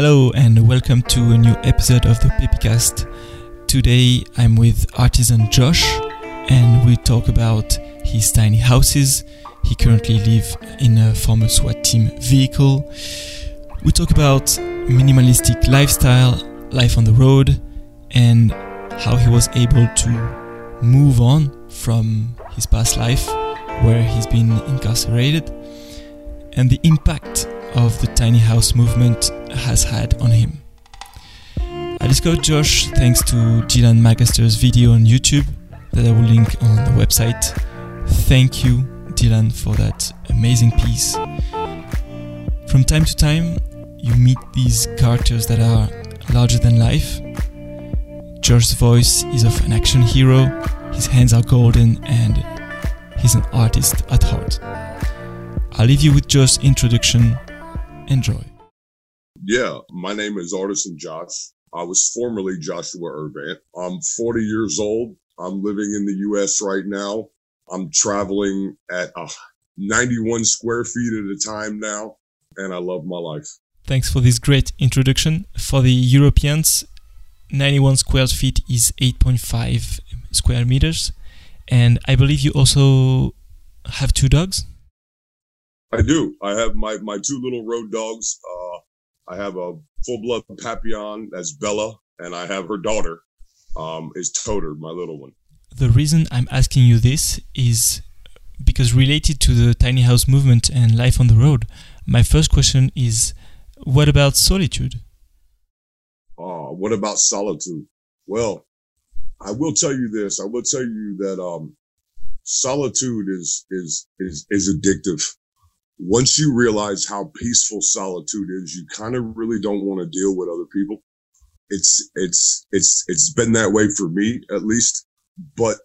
Hello and welcome to a new episode of the Pepicast. Today I'm with artisan Josh and we talk about his tiny houses. He currently lives in a former SWAT team vehicle. We talk about minimalistic lifestyle, life on the road, and how he was able to move on from his past life where he's been incarcerated and the impact of the tiny house movement has had on him. I discovered Josh thanks to Dylan Magaster's video on YouTube that I will link on the website. Thank you, Dylan, for that amazing piece. From time to time, you meet these characters that are larger than life. Josh's voice is of an action hero, his hands are golden, and he's an artist at heart. I'll leave you with Josh's introduction Enjoy. Yeah, my name is Artisan Josh. I was formerly Joshua Urbant. I'm 40 years old. I'm living in the U.S. right now. I'm traveling at uh, 91 square feet at a time now, and I love my life. Thanks for this great introduction. For the Europeans, 91 square feet is 8.5 square meters. And I believe you also have two dogs? I do. I have my, my two little road dogs. Uh, I have a full blood Papillon, that's Bella, and I have her daughter, um, is Toter, my little one. The reason I'm asking you this is because related to the tiny house movement and life on the road, my first question is what about solitude? Uh, what about solitude? Well, I will tell you this. I will tell you that um, solitude is is is is addictive once you realize how peaceful solitude is, you kind of really don't want to deal with other people. It's, it's, it's, it's been that way for me at least, but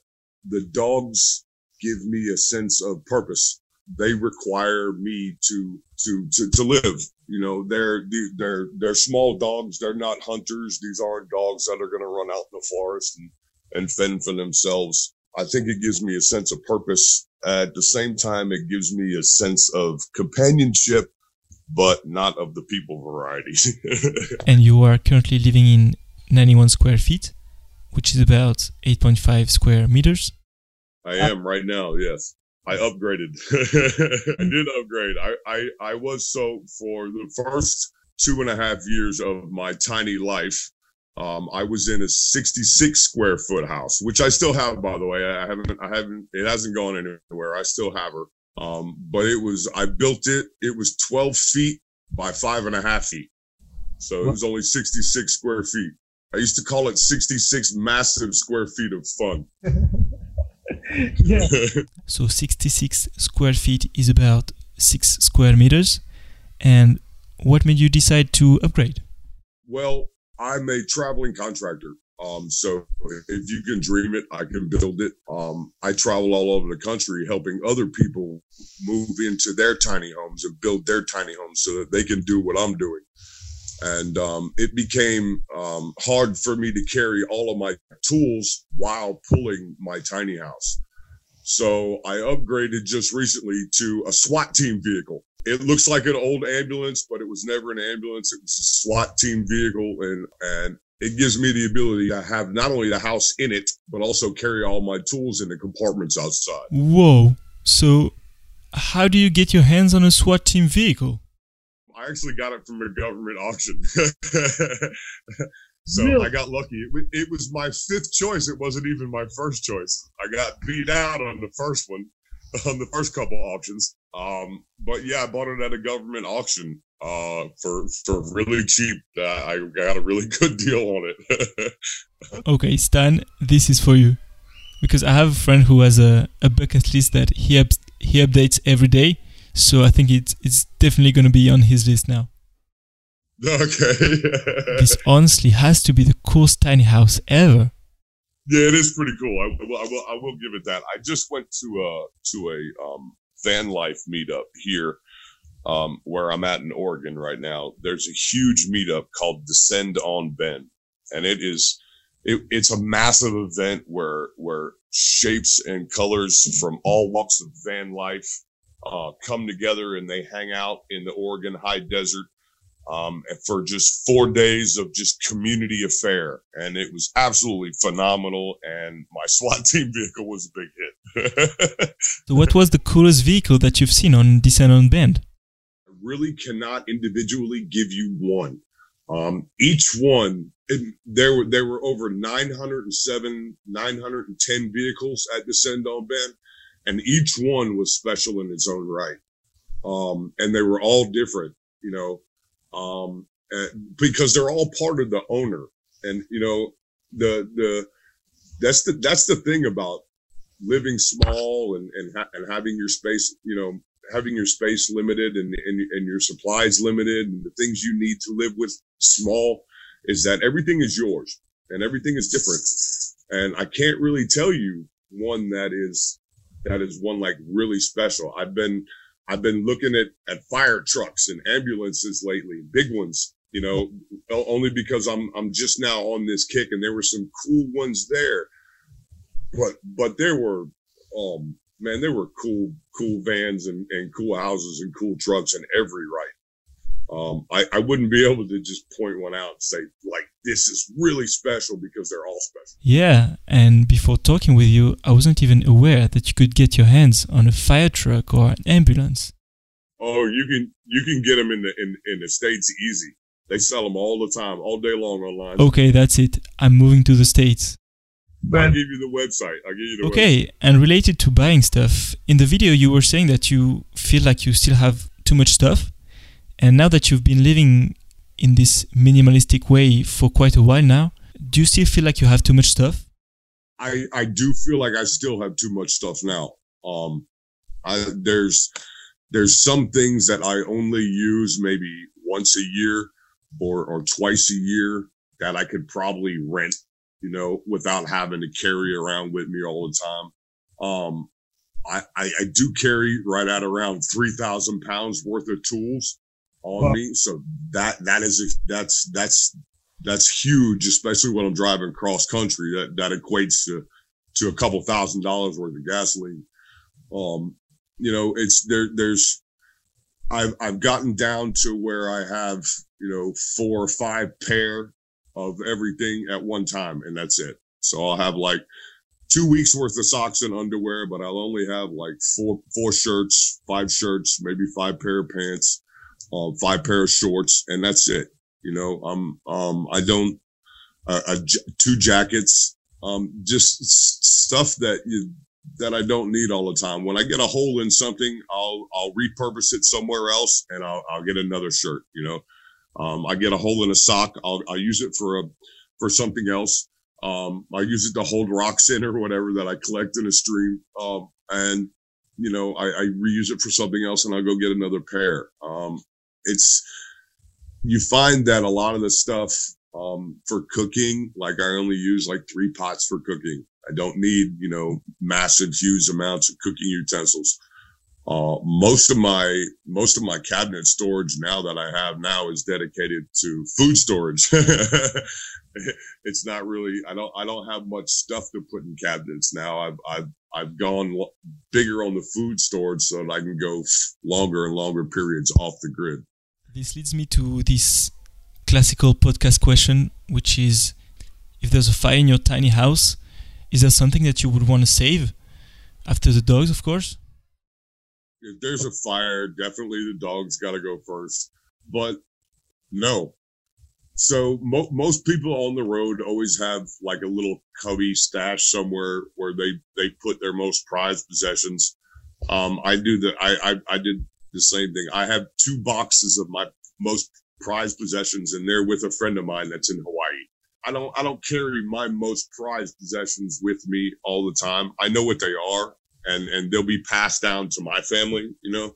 the dogs give me a sense of purpose. They require me to, to, to, to live. You know, they're, they're, they're small dogs. They're not hunters. These aren't dogs that are going to run out in the forest and, and fend for themselves. I think it gives me a sense of purpose. At the same time, it gives me a sense of companionship, but not of the people variety. and you are currently living in 91 square feet, which is about 8.5 square meters. I am right now, yes. I upgraded. I did upgrade. I, I, I was so for the first two and a half years of my tiny life, um, I was in a 66 square foot house, which I still have, by the way. I haven't, I haven't, it hasn't gone anywhere. I still have her. Um, but it was, I built it. It was 12 feet by five and a half feet. So it was only 66 square feet. I used to call it 66 massive square feet of fun. yeah. so 66 square feet is about six square meters. And what made you decide to upgrade? Well, I'm a traveling contractor. Um, so if you can dream it, I can build it. Um, I travel all over the country helping other people move into their tiny homes and build their tiny homes so that they can do what I'm doing. And um, it became um, hard for me to carry all of my tools while pulling my tiny house. So I upgraded just recently to a SWAT team vehicle it looks like an old ambulance, but it was never an ambulance. It was a SWAT team vehicle, and and it gives me the ability to have not only the house in it, but also carry all my tools in the compartments outside. Whoa! So, how do you get your hands on a SWAT team vehicle? I actually got it from a government auction. so really? I got lucky. It, it was my fifth choice. It wasn't even my first choice. I got beat out on the first one, on the first couple auctions. Um, but yeah, I bought it at a government auction uh, for for really cheap. Uh, I got a really good deal on it. okay, Stan, this is for you because I have a friend who has a, a bucket list that he up, he updates every day. So I think it's it's definitely going to be on his list now. Okay. this honestly has to be the coolest tiny house ever. Yeah, it is pretty cool. I, will, I will, I will give it that. I just went to a to a um, van life meetup here, um, where I'm at in Oregon right now. There's a huge meetup called Descend on Bend, and it is it, it's a massive event where where shapes and colors from all walks of van life uh, come together and they hang out in the Oregon high desert um, for just four days of just community affair. And it was absolutely phenomenal. And my SWAT team vehicle was a big hit. so what was the coolest vehicle that you've seen on Descend on Bend? I really cannot individually give you one. Um, each one, it, there were, there were over 907, 910 vehicles at Descend on Bend and each one was special in its own right. Um, and they were all different, you know, um, because they're all part of the owner. And, you know, the, the, that's the, that's the thing about living small and, and, ha- and having your space, you know, having your space limited and, and, and your supplies limited and the things you need to live with small is that everything is yours and everything is different. And I can't really tell you one that is that is one like really special. I've been I've been looking at at fire trucks and ambulances lately, big ones. You know, only because I'm I'm just now on this kick, and there were some cool ones there. But but there were, um, man, there were cool cool vans and and cool houses and cool trucks in every right um, I, I wouldn't be able to just point one out and say like this is really special because they're all special. Yeah, and before talking with you, I wasn't even aware that you could get your hands on a fire truck or an ambulance. Oh, you can you can get them in the in, in the states easy. They sell them all the time, all day long online. Okay, that's it. I'm moving to the states. I'll give you the website. I'll give you the okay, website. and related to buying stuff, in the video you were saying that you feel like you still have too much stuff. And now that you've been living in this minimalistic way for quite a while now, do you still feel like you have too much stuff? I I do feel like I still have too much stuff now. Um, I there's there's some things that I only use maybe once a year or or twice a year that I could probably rent, you know, without having to carry around with me all the time. Um, I, I, I do carry right at around 3,000 pounds worth of tools on well, me. So that that is that's that's that's huge, especially when I'm driving cross country. That that equates to to a couple thousand dollars worth of gasoline. Um, you know, it's there. There's I've I've gotten down to where I have you know four or five pair of everything at one time, and that's it. So I'll have like two weeks worth of socks and underwear, but I'll only have like four four shirts, five shirts, maybe five pair of pants, uh, five pair of shorts, and that's it. You know, um, um, I don't, uh, uh, two jackets, um, just stuff that you, that I don't need all the time. When I get a hole in something, I'll, I'll repurpose it somewhere else and I'll, I'll get another shirt, you know. Um, I get a hole in a sock. I'll, I'll use it for a, for something else. Um, I use it to hold rocks in or whatever that I collect in a stream. Um, and, you know, I, I reuse it for something else and I'll go get another pair. Um, it's you find that a lot of the stuff um, for cooking, like I only use like three pots for cooking. I don't need, you know, massive, huge amounts of cooking utensils. Uh, most of my, most of my cabinet storage now that I have now is dedicated to food storage. it's not really, I don't, I don't have much stuff to put in cabinets now. I've, I've, I've gone bigger on the food storage so that I can go longer and longer periods off the grid. This leads me to this classical podcast question, which is if there's a fire in your tiny house, is there something that you would want to save? After the dogs, of course? If there's a fire, definitely the dogs got to go first. But no. So mo- most people on the road always have like a little cubby stash somewhere where they, they put their most prized possessions. Um, I do the, I, I, I did the same thing. I have two boxes of my most prized possessions and they're with a friend of mine that's in Hawaii. I don't, I don't carry my most prized possessions with me all the time. I know what they are and, and they'll be passed down to my family, you know,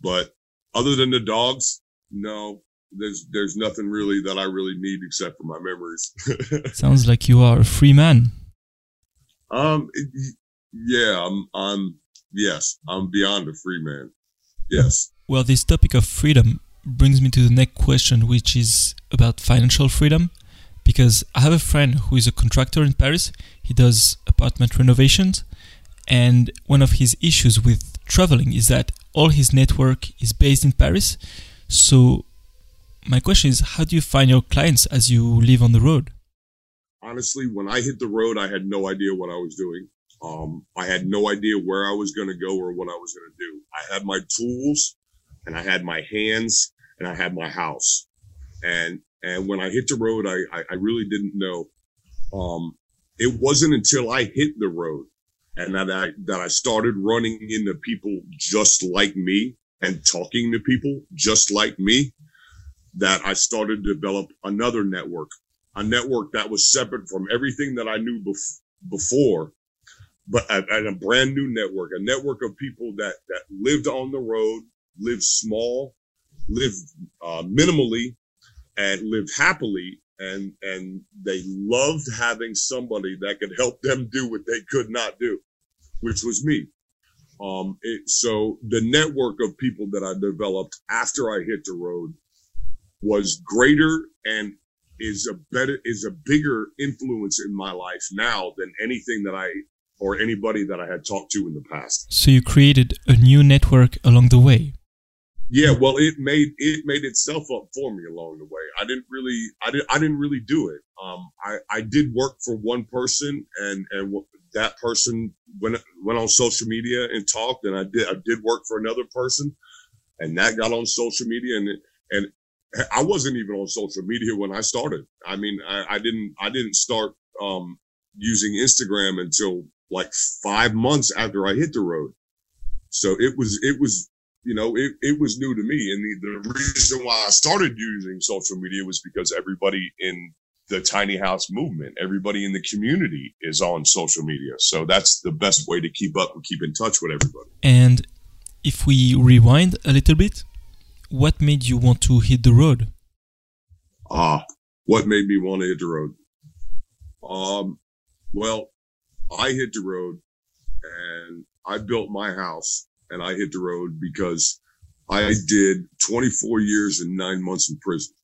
but other than the dogs, no, there's, there's nothing really that I really need except for my memories. Sounds like you are a free man. Um, yeah, I'm, I'm, yes, I'm beyond a free man. Yes. Well, this topic of freedom brings me to the next question, which is about financial freedom. Because I have a friend who is a contractor in Paris. He does apartment renovations. And one of his issues with traveling is that all his network is based in Paris. So my question is, how do you find your clients as you live on the road? Honestly, when I hit the road, I had no idea what I was doing. Um, I had no idea where I was going to go or what I was going to do. I had my tools and I had my hands and I had my house. And, and when I hit the road, I, I, I really didn't know. Um, it wasn't until I hit the road and that I, that I started running into people just like me and talking to people just like me that I started to develop another network, a network that was separate from everything that I knew bef- before, but a, a, brand new network, a network of people that, that lived on the road, lived small, lived uh, minimally, and lived happily. And, and they loved having somebody that could help them do what they could not do, which was me. Um, it, so the network of people that I developed after I hit the road was greater and is a better, is a bigger influence in my life now than anything that I or anybody that I had talked to in the past. So you created a new network along the way. Yeah, well, it made it made itself up for me along the way. I didn't really, I didn't, I didn't really do it. Um, I I did work for one person, and and that person went went on social media and talked, and I did I did work for another person, and that got on social media, and and I wasn't even on social media when I started. I mean, I, I didn't I didn't start um, using Instagram until like five months after I hit the road. So it was it was you know it, it was new to me, and the, the reason why I started using social media was because everybody in the tiny house movement. Everybody in the community is on social media. So that's the best way to keep up and keep in touch with everybody. And if we rewind a little bit, what made you want to hit the road? Ah, what made me want to hit the road? Um, well, I hit the road and I built my house and I hit the road because I did 24 years and nine months in prison.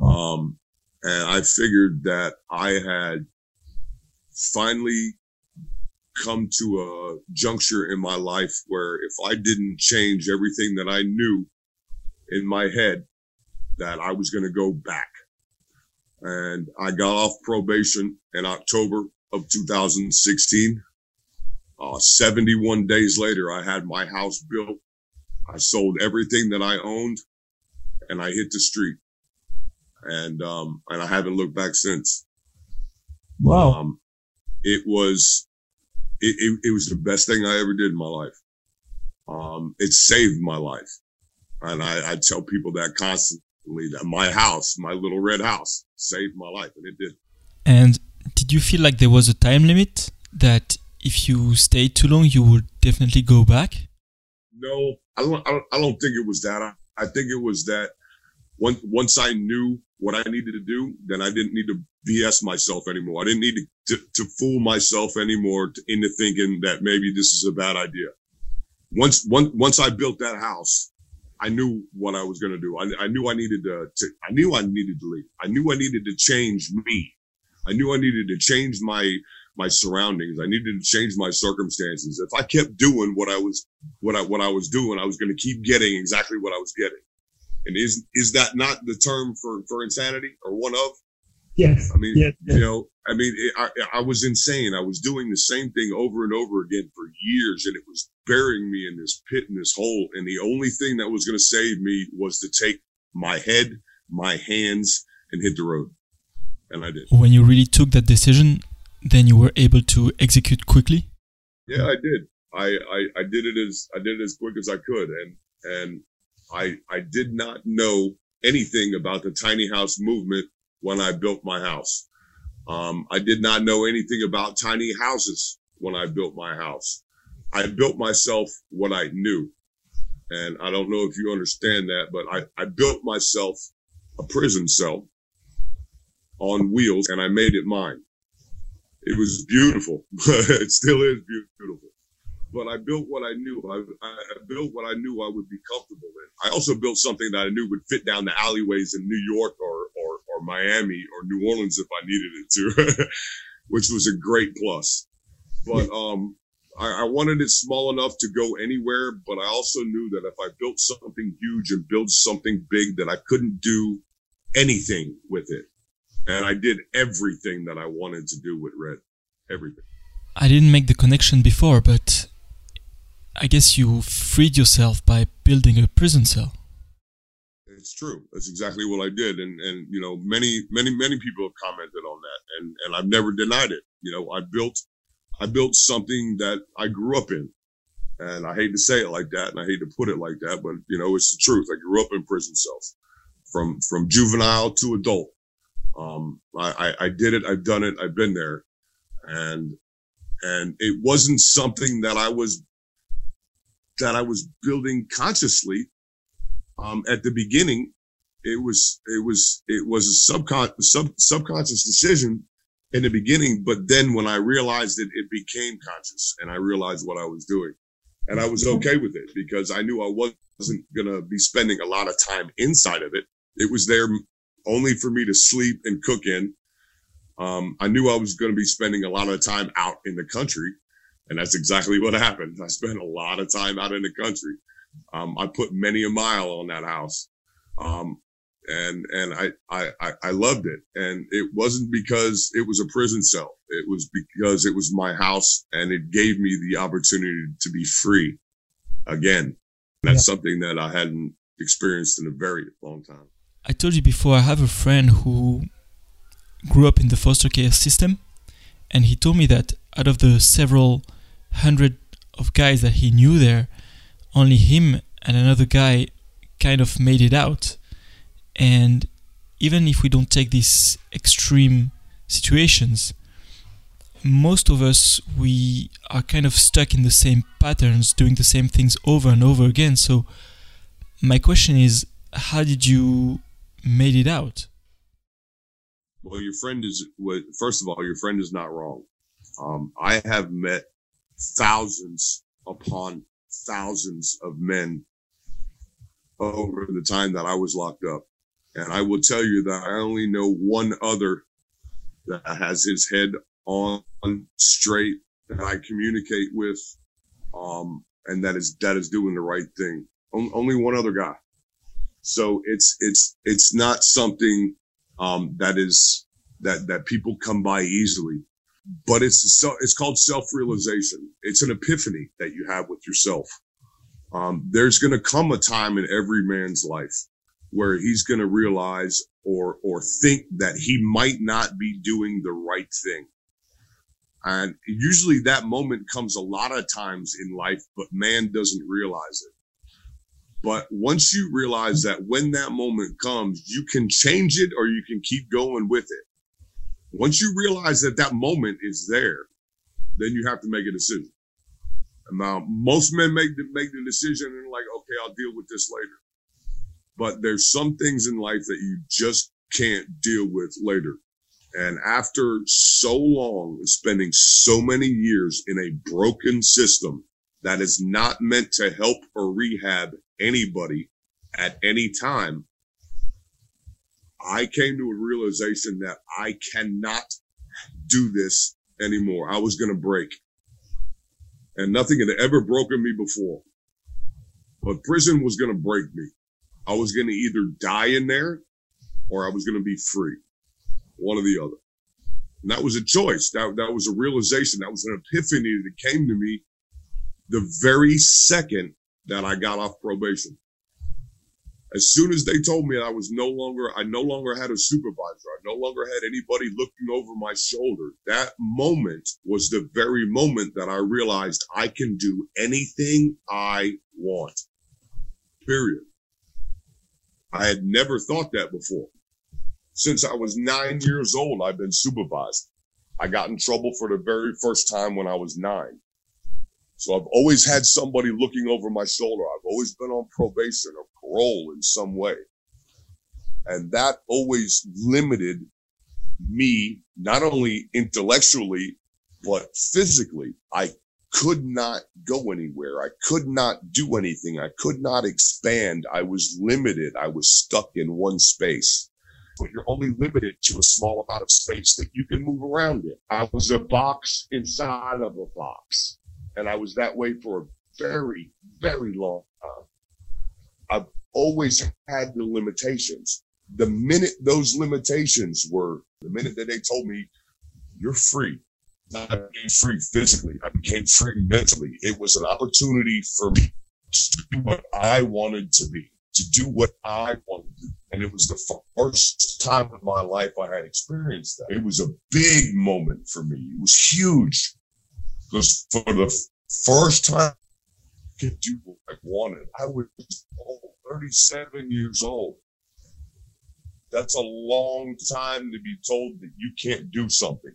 Um, and I figured that I had finally come to a juncture in my life where if I didn't change everything that I knew in my head, that I was going to go back. And I got off probation in October of 2016. Uh, 71 days later, I had my house built. I sold everything that I owned and I hit the street and um, and I haven't looked back since. Wow. Um, it was it, it, it, was the best thing I ever did in my life. Um, it saved my life, and I, I tell people that constantly that my house, my little red house, saved my life, and it did. And did you feel like there was a time limit that if you stayed too long, you would definitely go back? No, I don't. I don't, think it was that. I, I think it was that once once I knew what I needed to do, then I didn't need to BS myself anymore. I didn't need to, to, to fool myself anymore to, into thinking that maybe this is a bad idea. Once, once, once I built that house, I knew what I was going to do. I, I knew I needed to, to, I knew I needed to leave. I knew I needed to change me. I knew I needed to change my, my surroundings. I needed to change my circumstances. If I kept doing what I was, what I, what I was doing, I was going to keep getting exactly what I was getting. And is is that not the term for for insanity or one of? Yes. I mean, yes, yes. you know, I mean, it, I, I was insane. I was doing the same thing over and over again for years, and it was burying me in this pit, in this hole. And the only thing that was going to save me was to take my head, my hands, and hit the road. And I did. When you really took that decision, then you were able to execute quickly. Yeah, I did. I, I, I did it as I did it as quick as I could, and and I, I did not know anything about the tiny house movement when I built my house. Um, I did not know anything about tiny houses when I built my house. I built myself what I knew. And I don't know if you understand that, but I, I built myself a prison cell on wheels and I made it mine. It was beautiful. it still is beautiful but I built what I knew. I, I, built what I knew I would be comfortable in. I also built something that I knew would fit down the alleyways in New York or, or, or Miami or New Orleans if I needed it to, which was a great plus. But, um, I, I, wanted it small enough to go anywhere, but I also knew that if I built something huge and built something big, that I couldn't do anything with it. And I did everything that I wanted to do with Red. Everything. I didn't make the connection before, but I guess you freed yourself by building a prison cell. It's true. That's exactly what I did. And, and, you know, many, many, many people have commented on that and, and I've never denied it. You know, I built I built something that I grew up in. And I hate to say it like that, and I hate to put it like that, but you know, it's the truth. I grew up in prison cells from, from juvenile to adult. Um, I, I, I did it. I've done it. I've been there and, and it wasn't something that I was, that I was building consciously. Um, at the beginning, it was, it was, it was a subcon, sub, subconscious decision in the beginning, but then when I realized it, it became conscious and I realized what I was doing. And I was okay with it because I knew I wasn't going to be spending a lot of time inside of it. It was there only for me to sleep and cook in. Um, I knew I was going to be spending a lot of time out in the country. And that's exactly what happened. I spent a lot of time out in the country. Um, I put many a mile on that house. Um, and and I, I I loved it. And it wasn't because it was a prison cell. It was because it was my house, and it gave me the opportunity to be free again. That's yeah. something that I hadn't experienced in a very long time. I told you before. I have a friend who grew up in the foster care system, and he told me that out of the several hundred of guys that he knew there, only him and another guy kind of made it out and even if we don't take these extreme situations, most of us we are kind of stuck in the same patterns, doing the same things over and over again. So my question is, how did you made it out? Well, your friend is first of all, your friend is not wrong. Um, I have met thousands upon thousands of men over the time that I was locked up. And I will tell you that I only know one other that has his head on straight that I communicate with. Um, and that is, that is doing the right thing. only one other guy. So it's, it's, it's not something, um, that is, that, that people come by easily, but it's, so it's called self-realization. It's an epiphany that you have with yourself. Um, there's going to come a time in every man's life where he's going to realize or or think that he might not be doing the right thing. And usually that moment comes a lot of times in life, but man doesn't realize it. But once you realize that when that moment comes, you can change it or you can keep going with it. Once you realize that that moment is there, then you have to make a decision. And Now, most men make the, make the decision and like, okay, I'll deal with this later but there's some things in life that you just can't deal with later. And after so long, spending so many years in a broken system that is not meant to help or rehab anybody at any time, I came to a realization that I cannot do this anymore. I was going to break. And nothing had ever broken me before. But prison was going to break me. I was going to either die in there or I was going to be free, one or the other. And that was a choice. That, that was a realization. That was an epiphany that came to me the very second that I got off probation. As soon as they told me I was no longer, I no longer had a supervisor. I no longer had anybody looking over my shoulder. That moment was the very moment that I realized I can do anything I want. Period. I had never thought that before. Since I was nine years old, I've been supervised. I got in trouble for the very first time when I was nine. So I've always had somebody looking over my shoulder. I've always been on probation or parole in some way. And that always limited me, not only intellectually, but physically. I could not go anywhere. I could not do anything. I could not expand. I was limited. I was stuck in one space. But you're only limited to a small amount of space that you can move around in. I was a box inside of a box. And I was that way for a very, very long time. I've always had the limitations. The minute those limitations were, the minute that they told me, you're free, I became free physically, I became free mentally. It was an opportunity for me to do what I wanted to be, to do what I wanted to do. And it was the first time in my life I had experienced that. It was a big moment for me. It was huge because for the first time I could do what I wanted. I was 37 years old. That's a long time to be told that you can't do something.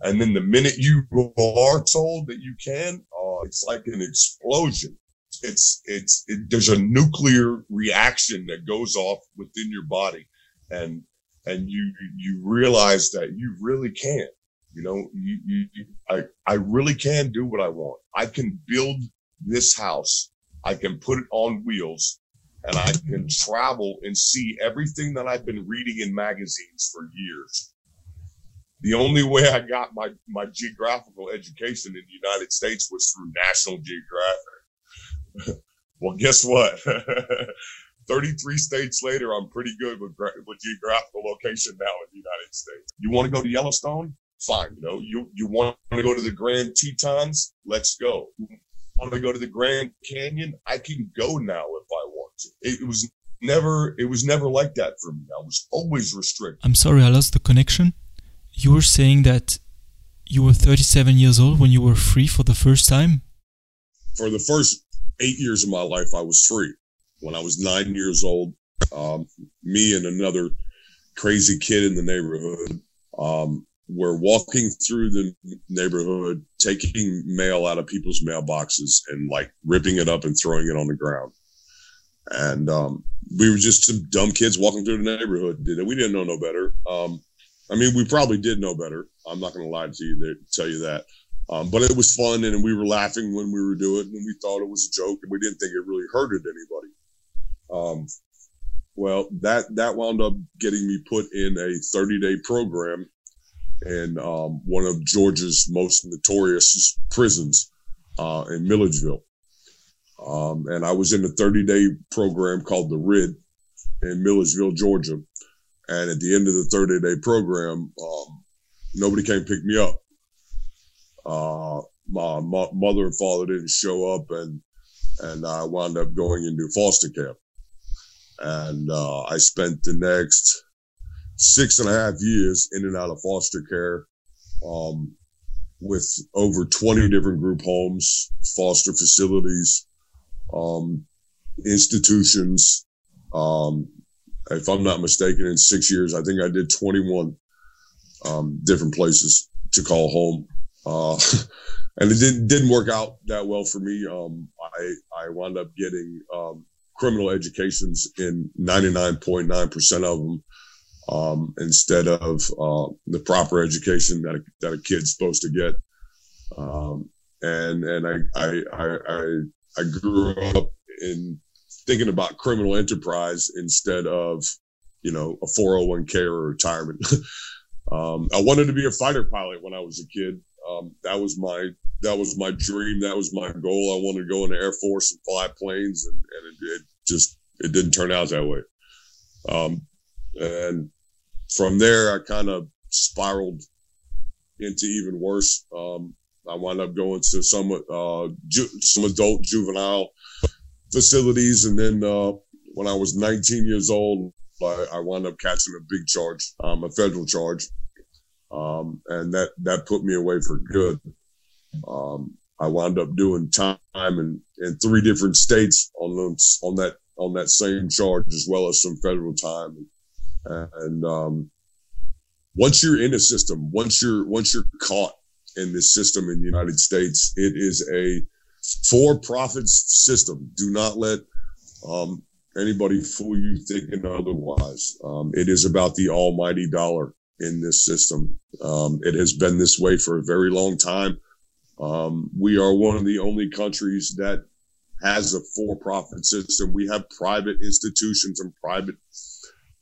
And then the minute you are told that you can, oh, it's like an explosion. It's, it's, it, there's a nuclear reaction that goes off within your body. And, and you, you realize that you really can, you know, you, you, you I, I really can do what I want. I can build this house. I can put it on wheels and I can travel and see everything that I've been reading in magazines for years. The only way I got my, my geographical education in the United States was through National Geographic. well, guess what? 33 states later, I'm pretty good with, with geographical location now in the United States. You want to go to Yellowstone? Fine. You know, you, you want to go to the Grand Tetons? Let's go. You want to go to the Grand Canyon? I can go now if I want to. It was never, it was never like that for me. I was always restricted. I'm sorry, I lost the connection you were saying that you were 37 years old when you were free for the first time? For the first eight years of my life, I was free. When I was nine years old, um, me and another crazy kid in the neighborhood um, were walking through the neighborhood, taking mail out of people's mailboxes and like ripping it up and throwing it on the ground. And um, we were just some dumb kids walking through the neighborhood. We didn't know no better. Um, I mean, we probably did know better. I'm not going to lie to you, to tell you that. Um, but it was fun, and we were laughing when we were doing it, and we thought it was a joke, and we didn't think it really hurted anybody. Um, well, that that wound up getting me put in a 30 day program in um, one of Georgia's most notorious prisons uh, in Milledgeville. Um, and I was in a 30 day program called the RID in Milledgeville, Georgia. And at the end of the 30 day program, um, nobody came pick me up. Uh, my mother and father didn't show up and, and I wound up going into foster care. And, uh, I spent the next six and a half years in and out of foster care, um, with over 20 different group homes, foster facilities, um, institutions, um, if I'm not mistaken, in six years, I think I did 21 um, different places to call home. Uh, and it didn't didn't work out that well for me. Um, I I wound up getting um, criminal educations in 99.9% of them um, instead of uh, the proper education that a, that a kid's supposed to get. Um, and and I I I I, grew up in thinking about criminal enterprise instead of, you know, a 401k or retirement. um, I wanted to be a fighter pilot when I was a kid. Um, that was my, that was my dream. That was my goal. I wanted to go in the Air Force and fly planes and, and it, it just, it didn't turn out that way. Um, and from there, I kind of spiraled into even worse. Um, I wound up going to some, uh, ju- some adult juvenile facilities. And then uh, when I was 19 years old, I, I wound up catching a big charge, um, a federal charge. Um, and that, that put me away for good. Um, I wound up doing time in, in three different states on on that, on that same charge, as well as some federal time. And, um, once you're in a system, once you're, once you're caught in this system in the United States, it is a, for profit system. Do not let um, anybody fool you thinking otherwise. Um, it is about the almighty dollar in this system. Um, it has been this way for a very long time. Um, we are one of the only countries that has a for-profit system. We have private institutions and private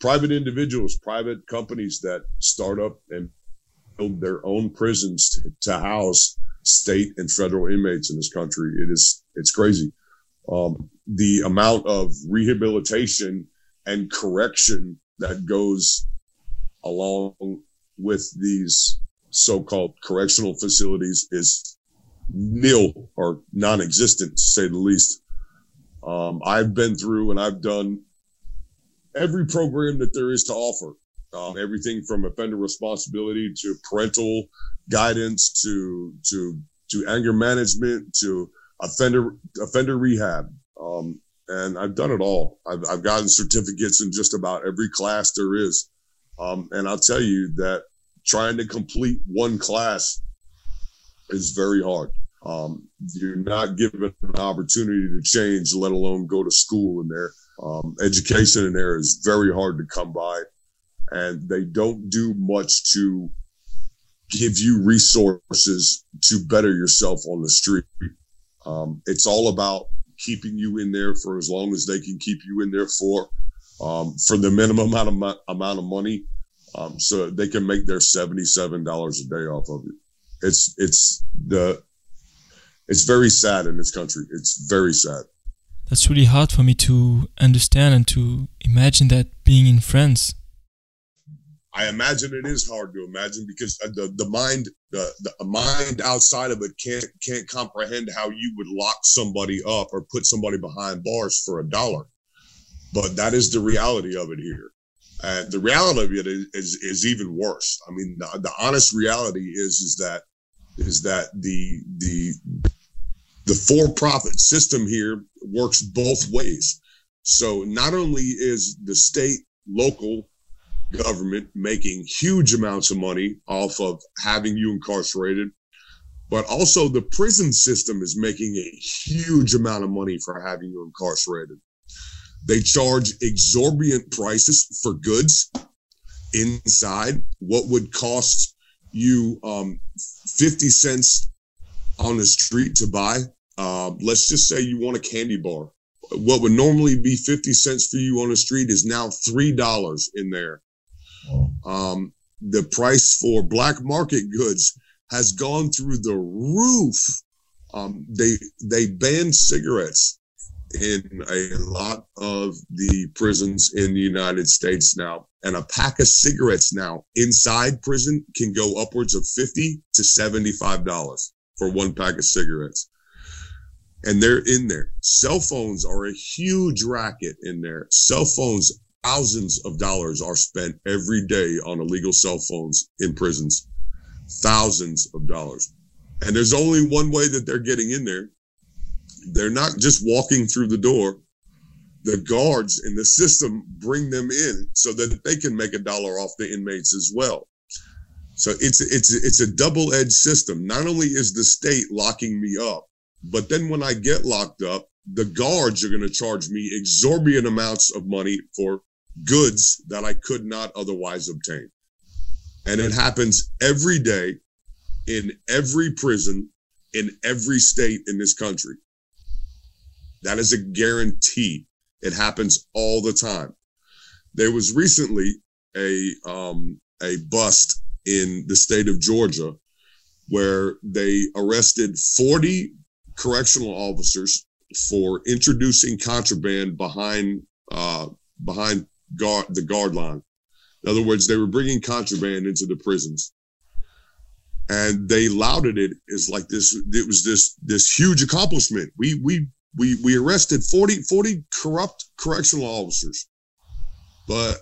private individuals, private companies that start up and build their own prisons to, to house state and federal inmates in this country. It is, it's crazy. Um, the amount of rehabilitation and correction that goes along with these so-called correctional facilities is nil or non-existent to say the least. Um, I've been through and I've done every program that there is to offer. Um, everything from offender responsibility to parental guidance to to to anger management to offender offender rehab. Um, and I've done it all. I've, I've gotten certificates in just about every class there is. Um, and I'll tell you that trying to complete one class is very hard. Um, you're not given an opportunity to change, let alone go to school in there. Um, education in there is very hard to come by, and they don't do much to give you resources to better yourself on the street. Um, it's all about keeping you in there for as long as they can keep you in there for, um, for the minimum amount of, amount of money, um, so they can make their seventy-seven dollars a day off of it. It's it's the it's very sad in this country. It's very sad. That's really hard for me to understand and to imagine that being in France. I imagine it is hard to imagine because uh, the the mind the, the mind outside of it can't can't comprehend how you would lock somebody up or put somebody behind bars for a dollar. But that is the reality of it here. And the reality of it is, is, is even worse. I mean, the, the honest reality is, is that, is that the, the, the for-profit system here works both ways. So not only is the state, local government making huge amounts of money off of having you incarcerated, but also the prison system is making a huge amount of money for having you incarcerated. They charge exorbitant prices for goods inside what would cost you um, 50 cents on the street to buy uh, let's just say you want a candy bar. What would normally be 50 cents for you on the street is now $3 in there. Um, the price for black market goods has gone through the roof. Um, they, they banned cigarettes in a lot of the prisons in the United States now. And a pack of cigarettes now inside prison can go upwards of 50 to $75 for one pack of cigarettes and they're in there. Cell phones are a huge racket in there. Cell phones, thousands of dollars are spent every day on illegal cell phones in prisons. Thousands of dollars. And there's only one way that they're getting in there. They're not just walking through the door. The guards in the system bring them in so that they can make a dollar off the inmates as well. So it's it's it's a double-edged system. Not only is the state locking me up, but then when I get locked up, the guards are going to charge me exorbitant amounts of money for goods that I could not otherwise obtain. And it happens every day in every prison in every state in this country. That is a guarantee. It happens all the time. There was recently a um, a bust in the state of Georgia where they arrested 40 correctional officers for introducing contraband behind uh, behind guard the guard line. In other words, they were bringing contraband into the prisons, and they lauded it as like this. It was this this huge accomplishment. We we we we arrested 40, 40 corrupt correctional officers, but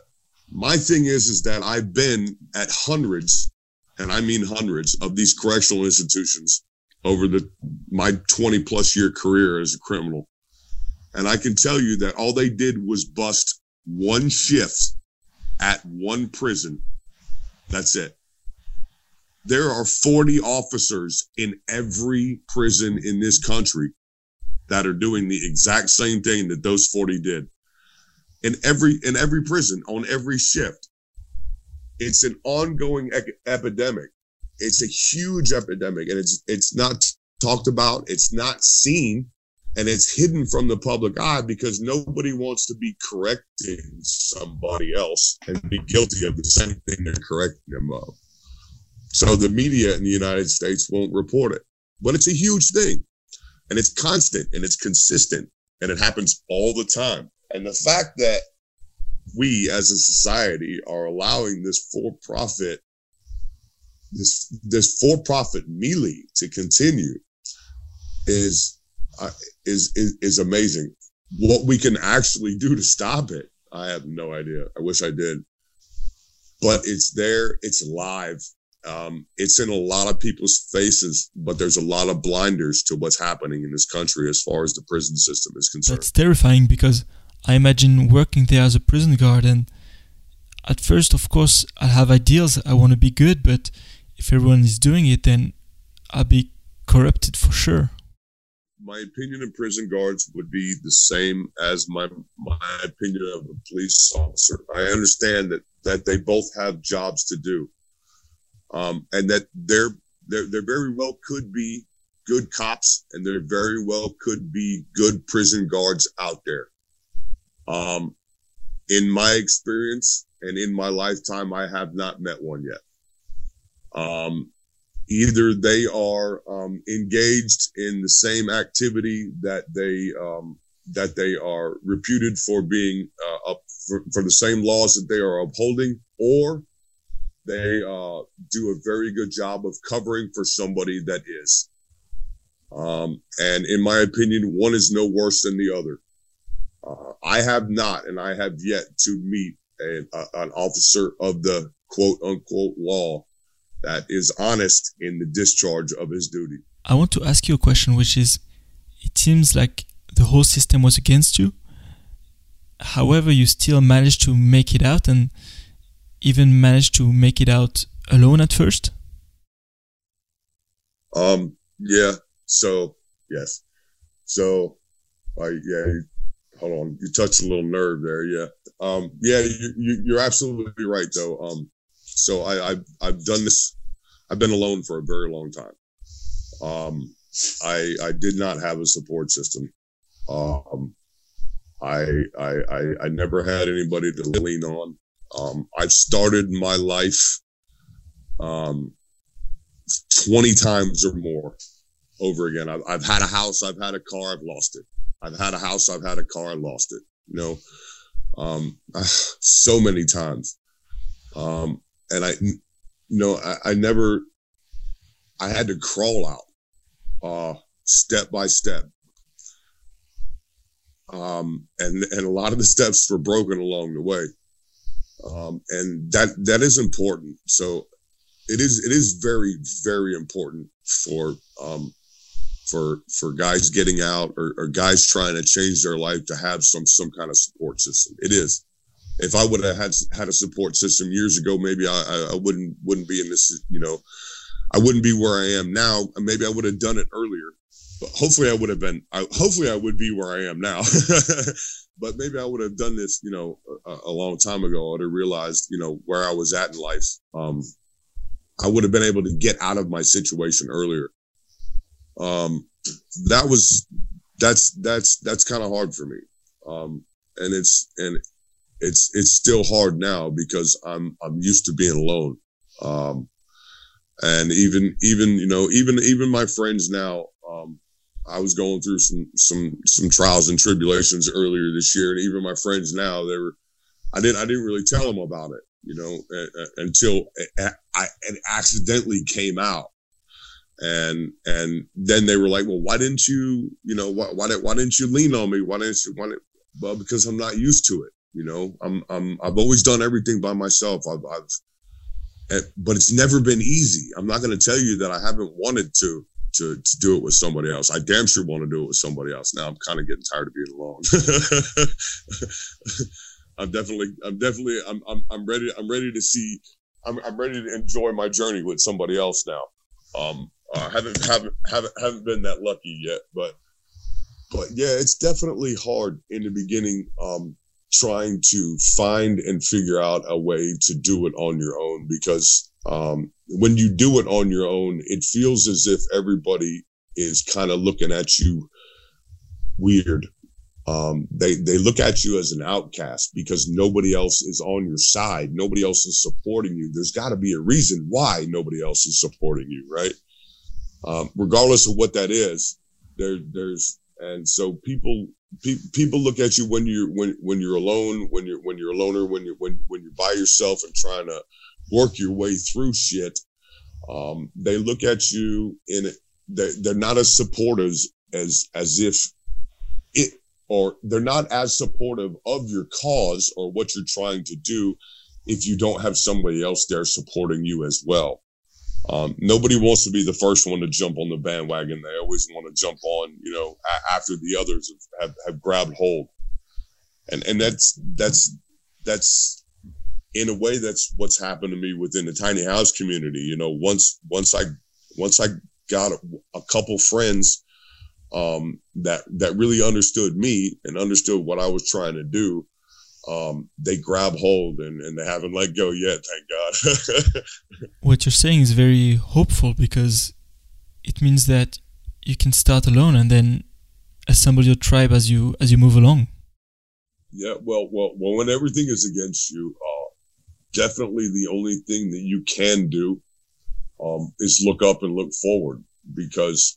my thing is is that I've been at hundreds, and I mean hundreds of these correctional institutions over the my 20 plus year career as a criminal. And I can tell you that all they did was bust one shift at one prison. That's it. There are 40 officers in every prison in this country that are doing the exact same thing that those 40 did. In every in every prison on every shift. It's an ongoing epidemic it's a huge epidemic and it's it's not talked about, it's not seen, and it's hidden from the public eye because nobody wants to be correcting somebody else and be guilty of the same thing they're correcting them of. So the media in the United States won't report it. but it's a huge thing and it's constant and it's consistent and it happens all the time. And the fact that we as a society are allowing this for profit, this, this for profit melee to continue is, uh, is, is, is amazing. What we can actually do to stop it, I have no idea. I wish I did, but it's there. It's live um, it's in a lot of people's faces, but there's a lot of blinders to what's happening in this country as far as the prison system is concerned. That's terrifying because I imagine working there as a prison guard, and at first, of course, I have ideals. I want to be good, but if everyone is doing it, then I'll be corrupted for sure. My opinion of prison guards would be the same as my my opinion of a police officer. I understand that that they both have jobs to do um, and that there there there very well could be good cops, and there very well could be good prison guards out there. Um, in my experience and in my lifetime, I have not met one yet. Um, either they are um, engaged in the same activity that they um, that they are reputed for being uh, up for, for, the same laws that they are upholding, or they uh, do a very good job of covering for somebody that is. Um, and in my opinion, one is no worse than the other. Uh, I have not, and I have yet to meet an, an officer of the quote unquote law that is honest in the discharge of his duty. I want to ask you a question, which is it seems like the whole system was against you. However, you still managed to make it out and even managed to make it out alone at first? Um, yeah. So, yes. So, uh, yeah, hold on. You touched a little nerve there. Yeah. Um, yeah, you, you, are absolutely right though. Um, so I, I, I've done this. I've been alone for a very long time. Um, I, I did not have a support system. Um, I, I, I, I never had anybody to lean on. Um, I've started my life um, 20 times or more over again. I've, I've, had a house, I've had a car, I've lost it. I've had a house, I've had a car, I lost it. You know, um, so many times. Um, and I, you know, I, I, never, I had to crawl out, uh, step by step. Um, and, and a lot of the steps were broken along the way. Um, and that, that is important. So it is, it is very, very important for, um, for, for guys getting out or, or guys trying to change their life to have some, some kind of support system. It is. If I would have had, had a support system years ago, maybe I, I wouldn't, wouldn't be in this, you know, I wouldn't be where I am now. Maybe I would have done it earlier, but hopefully I would have been, I, hopefully I would be where I am now. but maybe I would have done this, you know, a, a long time ago. I would have realized, you know, where I was at in life. Um, I would have been able to get out of my situation earlier. Um, that was, that's, that's, that's kind of hard for me. Um, and it's, and it's, it's still hard now because I'm, I'm used to being alone. Um, and even, even, you know, even, even my friends now, um, I was going through some some some trials and tribulations earlier this year, and even my friends now they were. I didn't I didn't really tell them about it, you know, until I it accidentally came out, and and then they were like, well, why didn't you, you know, why why, why didn't you lean on me? Why didn't you? Why didn't, well, because I'm not used to it. You know, I'm I'm I've always done everything by myself. I've I've but it's never been easy. I'm not going to tell you that I haven't wanted to to, to do it with somebody else. I damn sure want to do it with somebody else. Now I'm kind of getting tired of being alone. I'm definitely, I'm definitely, I'm, I'm, I'm ready. I'm ready to see. I'm, I'm ready to enjoy my journey with somebody else now. Um, I haven't, haven't, haven't, haven't been that lucky yet, but, but yeah, it's definitely hard in the beginning. Um, trying to find and figure out a way to do it on your own because um, when you do it on your own, it feels as if everybody is kind of looking at you weird. Um, they they look at you as an outcast because nobody else is on your side. Nobody else is supporting you. There's got to be a reason why nobody else is supporting you, right? um, regardless of what that is, there, there's, and so people, pe- people look at you when you're, when, when you're alone, when you're, when you're a loner, when you're, when, when you're by yourself and trying to work your way through shit. Um, they look at you in. They're, they're not as supportive as, as if it, or they're not as supportive of your cause or what you're trying to do if you don't have somebody else there supporting you as well. Um, nobody wants to be the first one to jump on the bandwagon. They always want to jump on, you know, after the others have, have, have grabbed hold. And, and that's, that's, that's in a way, that's what's happened to me within the tiny house community. You know, once, once I, once I got a, a couple friends, um, that, that really understood me and understood what I was trying to do, um, they grab hold and, and they haven't let go yet, thank God. what you're saying is very hopeful because it means that you can start alone and then assemble your tribe as you as you move along. Yeah, well, well, well. When everything is against you, uh, definitely the only thing that you can do um, is look up and look forward because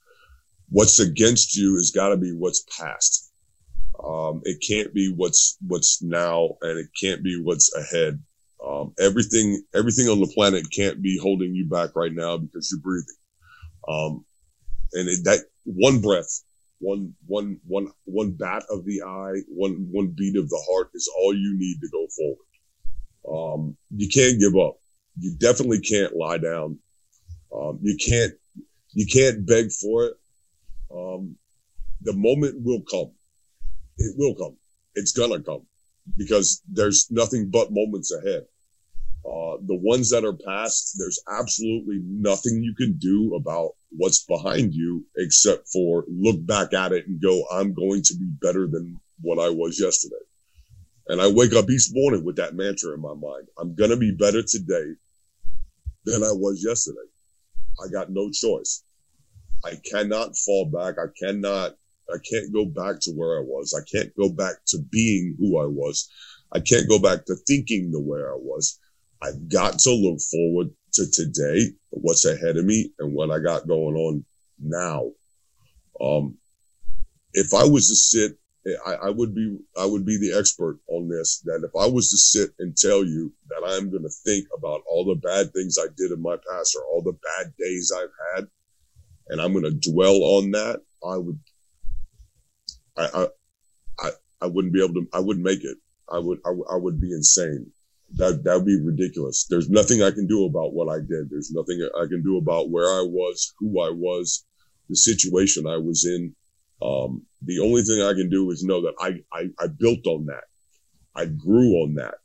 what's against you has got to be what's past um, it can't be what's what's now, and it can't be what's ahead. Um, everything everything on the planet can't be holding you back right now because you're breathing. Um, and it, that one breath, one one one one bat of the eye, one one beat of the heart is all you need to go forward. Um, you can't give up. You definitely can't lie down. Um, you can't you can't beg for it. Um, the moment will come it will come. It's gonna come because there's nothing but moments ahead. Uh, the ones that are past, there's absolutely nothing you can do about what's behind you except for look back at it and go, I'm going to be better than what I was yesterday. And I wake up each morning with that mantra in my mind. I'm going to be better today than I was yesterday. I got no choice. I cannot fall back. I cannot I can't go back to where I was. I can't go back to being who I was. I can't go back to thinking the way I was. I've got to look forward to today, what's ahead of me and what I got going on now. Um, if I was to sit, I, I would be, I would be the expert on this, that if I was to sit and tell you that I'm going to think about all the bad things I did in my past or all the bad days I've had, and I'm going to dwell on that, I would I, I, I wouldn't be able to, I wouldn't make it. I would, I, I would be insane. That, that would be ridiculous. There's nothing I can do about what I did. There's nothing I can do about where I was, who I was, the situation I was in. Um, the only thing I can do is know that I, I, I built on that. I grew on that.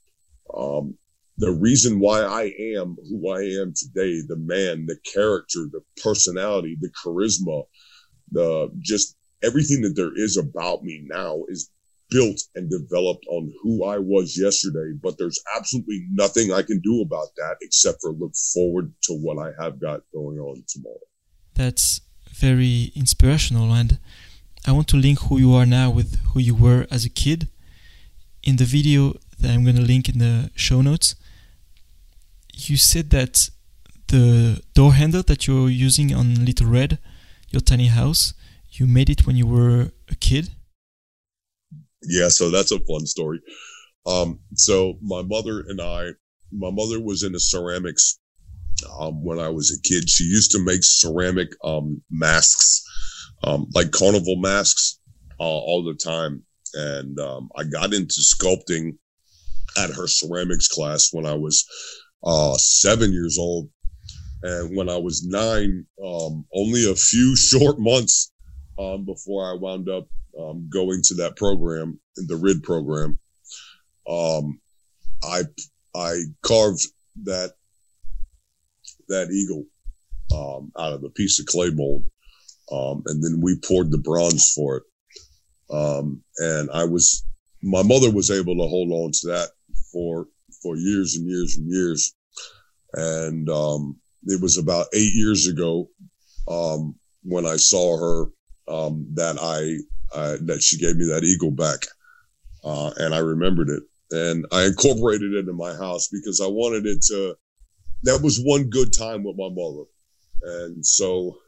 Um, the reason why I am who I am today, the man, the character, the personality, the charisma, the just everything that there is about me now is built and developed on who I was yesterday, but there's absolutely nothing I can do about that except for look forward to what I have got going on tomorrow. That's very inspirational. And I want to link who you are now with who you were as a kid. In the video that I'm going to link in the show notes, you said that the door handle that you're using on Little Red, your tiny house, you made it when you were a kid? Yeah, so that's a fun story. Um, so my mother and I, my mother was into ceramics um, when I was a kid. She used to make ceramic um, masks, um, like carnival masks, uh, all the time. And um, I got into sculpting at her ceramics class when I was uh, seven years old. And when I was nine, um, only a few short months um, before I wound up um, going to that program, the RID program. Um, I I carved that that eagle um, out of a piece of clay mold, um, and then we poured the bronze for it. Um, and I was my mother was able to hold on to that for for years and years and years, and it was about eight years ago when I saw her um, that I uh, that she gave me that eagle back, uh, and I remembered it, and I incorporated it in my house because I wanted it to. That was one good time with my mother, and so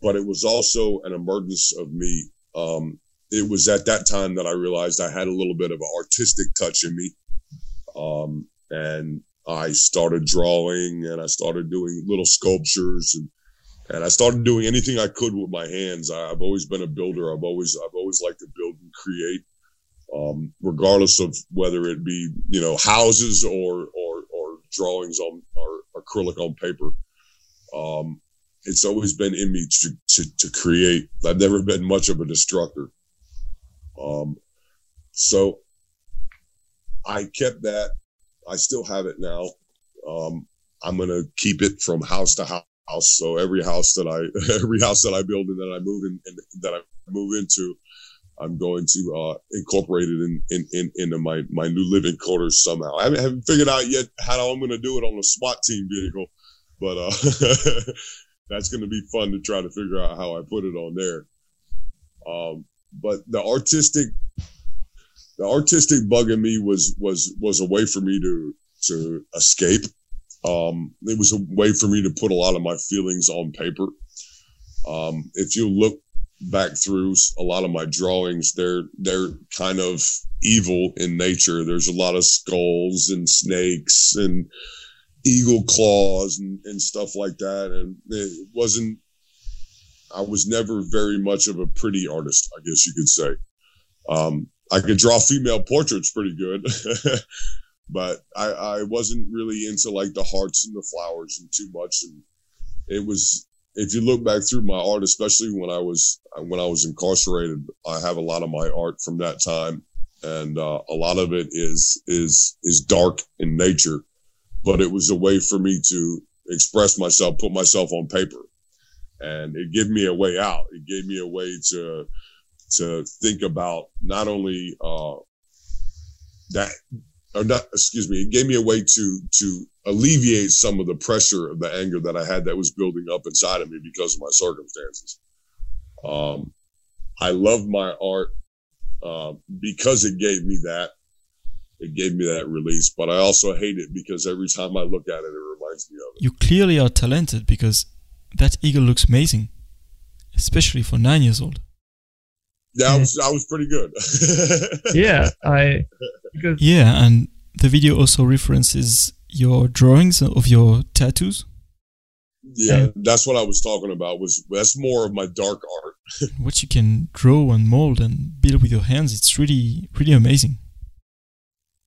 but it was also an emergence of me. Um, it was at that time that I realized I had a little bit of an artistic touch in me. Um, and I started drawing and I started doing little sculptures and, and I started doing anything I could with my hands. I, have always been a builder. I've always, I've always liked to build and create, um, regardless of whether it be, you know, houses or, or, or drawings on or acrylic on paper. Um, it's always been in me to, to, to create. I've never been much of a destructor. Um, so I kept that. I still have it now. Um, I'm to keep it from house to house. So every house that I, every house that I build and that I move in, and that I move into, I'm going to uh, incorporate it in, in, in into my my new living quarters somehow. I haven't, haven't figured out yet how I'm going to do it on a SWAT team vehicle, but uh, that's going to be fun to try to figure out how I put it on there. Um, but the artistic the artistic bug in me was was was a way for me to to escape um, it was a way for me to put a lot of my feelings on paper. Um, if you look back through a lot of my drawings they're they're kind of evil in nature. There's a lot of skulls and snakes and eagle claws and, and stuff like that. And it wasn't I was never very much of a pretty artist, I guess you could say. Um, I could draw female portraits pretty good, but I, I wasn't really into like the hearts and the flowers and too much. And it was, if you look back through my art, especially when I was when I was incarcerated, I have a lot of my art from that time, and uh, a lot of it is is is dark in nature, but it was a way for me to express myself, put myself on paper and it gave me a way out. It gave me a way to to think about not only uh, that, or not. Excuse me. It gave me a way to to alleviate some of the pressure of the anger that I had that was building up inside of me because of my circumstances. Um, I love my art uh, because it gave me that. It gave me that release, but I also hate it because every time I look at it, it reminds me of it. You clearly are talented because that eagle looks amazing, especially for nine years old. Yeah, I was, I was pretty good. yeah, I. Because yeah, and the video also references your drawings of your tattoos. Yeah, that's what I was talking about. Was that's more of my dark art. what you can draw and mold and build with your hands, it's really, really amazing.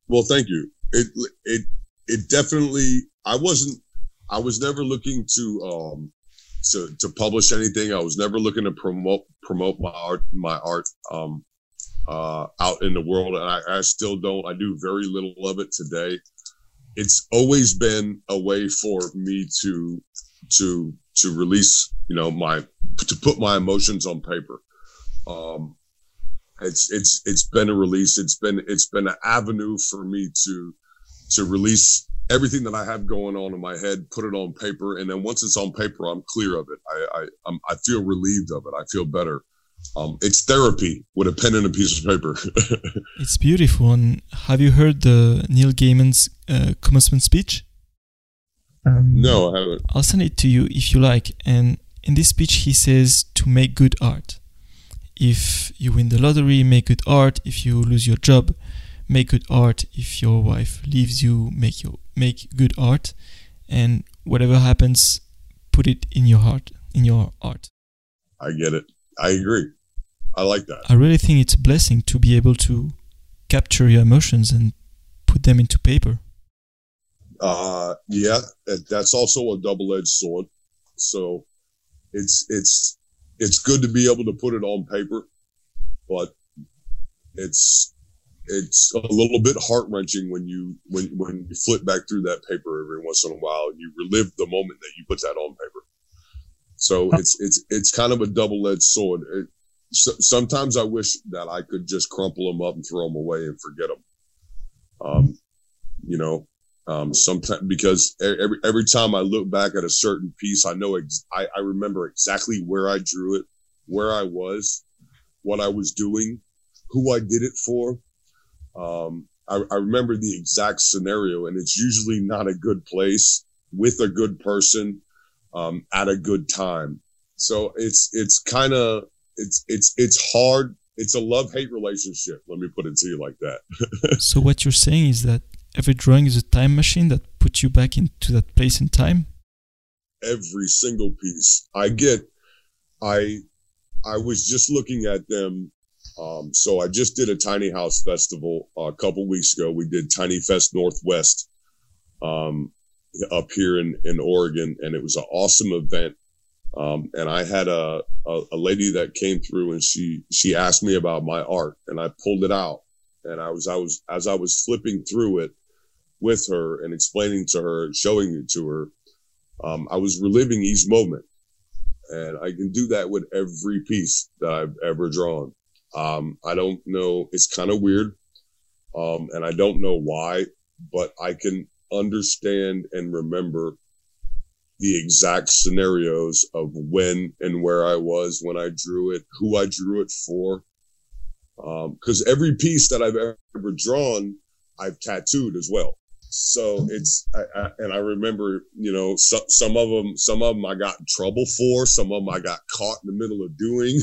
Well, thank you. It it it definitely. I wasn't. I was never looking to um to to publish anything. I was never looking to promote promote my art my art um, uh, out in the world, and I, I still don't. I do very little of it today. It's always been a way for me to to to release, you know, my to put my emotions on paper. Um, it's it's it's been a release. It's been it's been an avenue for me to to release everything that I have going on in my head, put it on paper, and then once it's on paper, I'm clear of it. I I, I'm, I feel relieved of it. I feel better. Um, it's therapy with a pen and a piece of paper. it's beautiful. And have you heard the Neil Gaiman's uh, commencement speech? Um, no, I haven't. I'll send it to you if you like. And in this speech, he says to make good art. If you win the lottery, make good art. If you lose your job, make good art. If your wife leaves you, make your make good art, and whatever happens, put it in your heart, in your art. I get it. I agree. I like that. I really think it's a blessing to be able to capture your emotions and put them into paper. Uh, yeah, that's also a double-edged sword. So it's it's it's good to be able to put it on paper, but it's it's a little bit heart wrenching when you when when you flip back through that paper every once in a while and you relive the moment that you put that on paper. So it's it's it's kind of a double edged sword. It, so, sometimes I wish that I could just crumple them up and throw them away and forget them. Um, you know, um, sometimes because every every time I look back at a certain piece, I know ex- I, I remember exactly where I drew it, where I was, what I was doing, who I did it for, um, I, I remember the exact scenario, and it's usually not a good place with a good person um, at a good time. So it's it's kind of it's it's it's hard. It's a love hate relationship. Let me put it to you like that. so what you're saying is that every drawing is a time machine that puts you back into that place in time. Every single piece I get, I I was just looking at them. Um, so I just did a tiny house festival a couple weeks ago. We did Tiny Fest Northwest um, up here in in Oregon, and it was an awesome event. Um, and I had a, a, a lady that came through and she she asked me about my art, and I pulled it out. And I was I was as I was flipping through it with her and explaining to her, showing it to her, um, I was reliving each moment, and I can do that with every piece that I've ever drawn. Um, I don't know; it's kind of weird, um, and I don't know why, but I can understand and remember the exact scenarios of when and where I was when I drew it, who I drew it for. Because um, every piece that I've ever drawn, I've tattooed as well. So it's, I, I, and I remember, you know, some, some of them, some of them I got in trouble for, some of them I got caught in the middle of doing.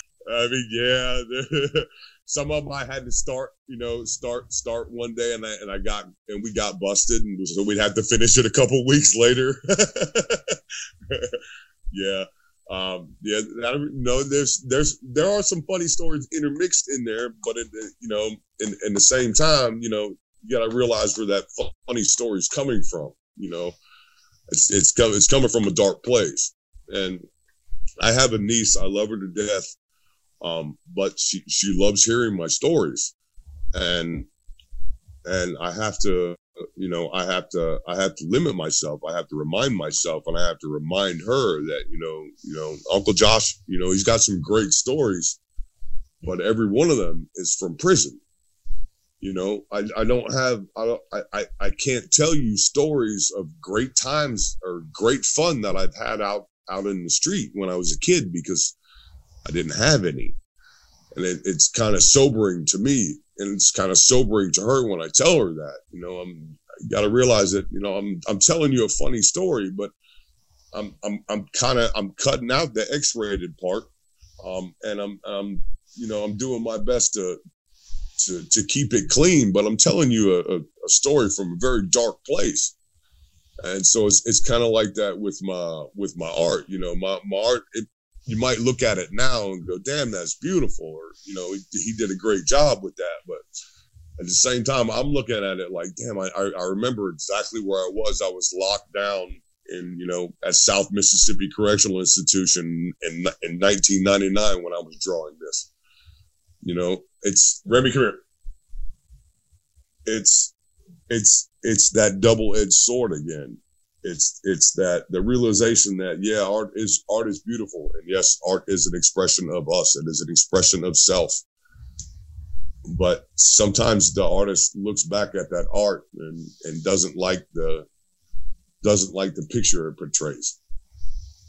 I mean, yeah, some of them I had to start, you know, start start one day, and I and I got and we got busted, and so we'd have to finish it a couple weeks later. yeah, um, yeah. I there's there's there are some funny stories intermixed in there, but it, you know, in in the same time, you know, you got to realize where that funny story is coming from. You know, it's it's it's coming from a dark place, and I have a niece. I love her to death um, but she, she loves hearing my stories and, and I have to, you know, I have to, I have to limit myself. I have to remind myself and I have to remind her that, you know, you know, Uncle Josh, you know, he's got some great stories, but every one of them is from prison. You know, I, I don't have, I, don't, I, I can't tell you stories of great times or great fun that I've had out, out in the street when I was a kid because I didn't have any. And it, it's kind of sobering to me. And it's kind of sobering to her when I tell her that, you know, I'm, got to realize that, you know, I'm, I'm telling you a funny story, but I'm, I'm, I'm kind of, I'm cutting out the X-rated part. Um, and I'm, I'm, you know, I'm doing my best to, to, to keep it clean, but I'm telling you a, a, story from a very dark place and so it's it's kind of like that with my with my art you know my my art it, you might look at it now and go, damn, that's beautiful. Or, you know, he, he did a great job with that. But at the same time, I'm looking at it like, damn, I, I remember exactly where I was. I was locked down in, you know, at South Mississippi Correctional Institution in, in 1999 when I was drawing this. You know, it's Remy, come here. It's, it's, it's that double edged sword again it's it's that the realization that yeah art is art is beautiful. And yes art is an expression of us. It is an expression of self. But sometimes the artist looks back at that art and and doesn't like the doesn't like the picture it portrays.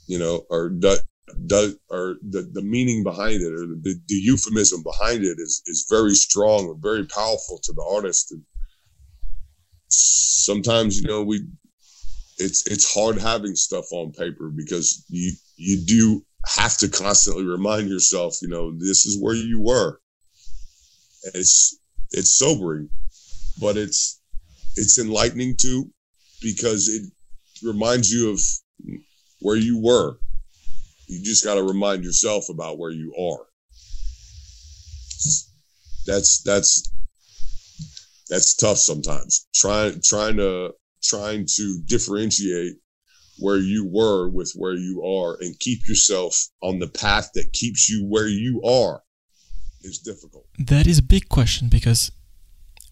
You know or does does or the, the meaning behind it or the, the euphemism behind it is is very strong and very powerful to the artist. And sometimes you know we it's it's hard having stuff on paper because you you do have to constantly remind yourself, you know, this is where you were. And it's it's sobering, but it's it's enlightening too because it reminds you of where you were. You just got to remind yourself about where you are. That's that's that's tough sometimes. Trying trying to trying to differentiate where you were with where you are and keep yourself on the path that keeps you where you are is difficult. That is a big question because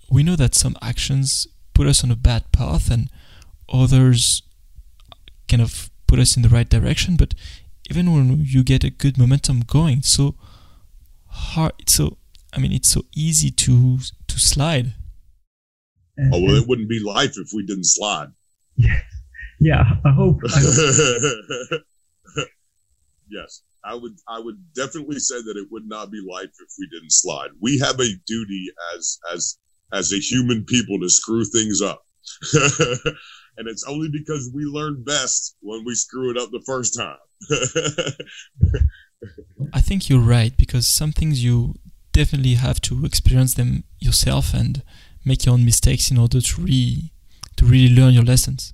we know that some actions put us on a bad path and others kind of put us in the right direction, but even when you get a good momentum going, so hard so I mean it's so easy to to slide and, oh well, it wouldn't be life if we didn't slide. Yeah, yeah. I hope. I hope. yes, I would. I would definitely say that it would not be life if we didn't slide. We have a duty as as as a human people to screw things up. and it's only because we learn best when we screw it up the first time. I think you're right because some things you definitely have to experience them yourself and make your own mistakes in order to really to really learn your lessons.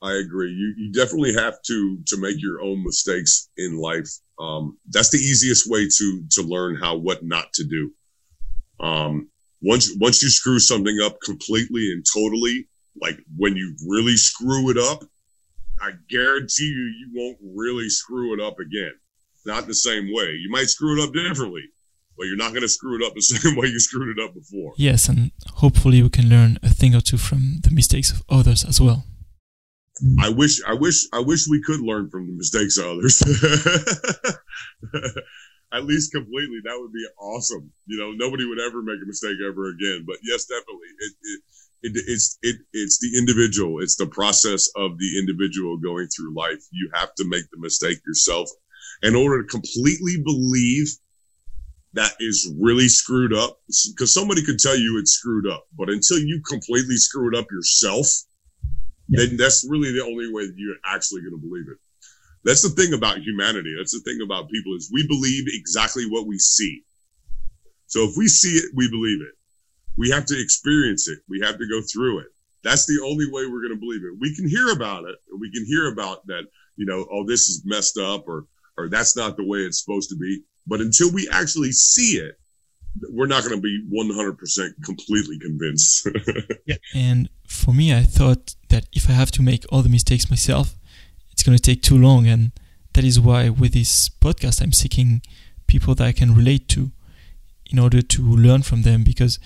I agree. You you definitely have to to make your own mistakes in life. Um, that's the easiest way to to learn how what not to do. Um, once once you screw something up completely and totally, like when you really screw it up, I guarantee you you won't really screw it up again. Not the same way. You might screw it up differently, but you're not going to screw it up the same way you screwed it up before. Yes, and hopefully we can learn a thing or two from the mistakes of others as well. I wish, I wish, I wish we could learn from the mistakes of others. At least completely, that would be awesome. You know, nobody would ever make a mistake ever again. But yes, definitely, it, it, it it's it it's the individual. It's the process of the individual going through life. You have to make the mistake yourself in order to completely believe that is really screwed up. Because somebody could tell you it's screwed up, but until you completely screw it up yourself yeah. then that's really the only way that you're actually going to believe it. That's the thing about humanity. That's the thing about people is we believe exactly what we see. So if we see it, we believe it. We have to experience it. We have to go through it. That's the only way we're going to believe it. We can hear about it. We can hear about that, you know, oh, this is messed up or, or that's not the way it's supposed to be. But until we actually see it, we're not going to be 100% completely convinced. yeah. And for me, I thought that if I have to make all the mistakes myself, it's going to take too long. And that is why with this podcast, I'm seeking people that I can relate to in order to learn from them because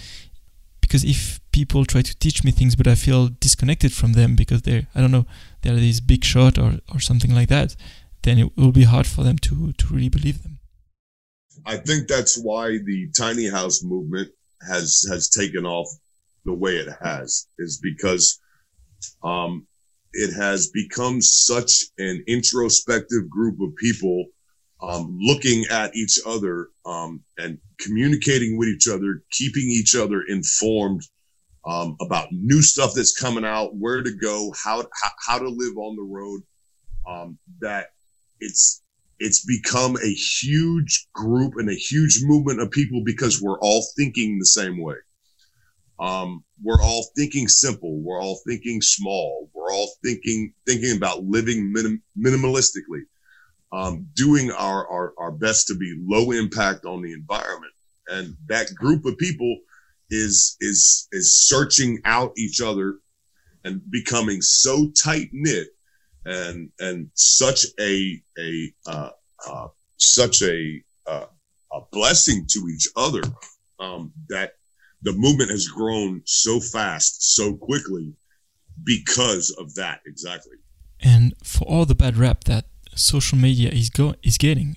because if people try to teach me things but I feel disconnected from them because they're I don't know they're this big shot or, or something like that then it will be hard for them to to really believe them I think that's why the tiny house movement has has taken off the way it has is because um, it has become such an introspective group of people um, looking at each other um, and communicating with each other, keeping each other informed um, about new stuff that's coming out, where to go, how how, how to live on the road. Um, that it's it's become a huge group and a huge movement of people because we're all thinking the same way. Um, we're all thinking simple. We're all thinking small. We're all thinking thinking about living minim- minimalistically, um, doing our, our our best to be low impact on the environment. And that group of people is is is searching out each other and becoming so tight knit and and such a a uh, uh, such a uh, a blessing to each other um, that the movement has grown so fast, so quickly because of that exactly. And for all the bad rap that social media is go is getting,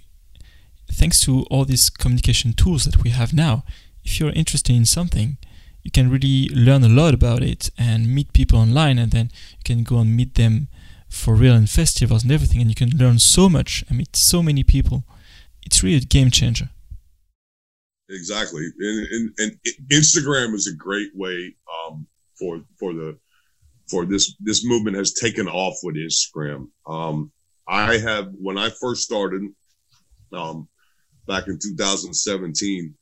thanks to all these communication tools that we have now, if you're interested in something, you can really learn a lot about it and meet people online, and then you can go and meet them for real in festivals and everything, and you can learn so much and meet so many people. It's really a game changer. Exactly, and, and, and Instagram is a great way um, for for the for this this movement has taken off with Instagram. Um, I have when I first started um, back in 2017,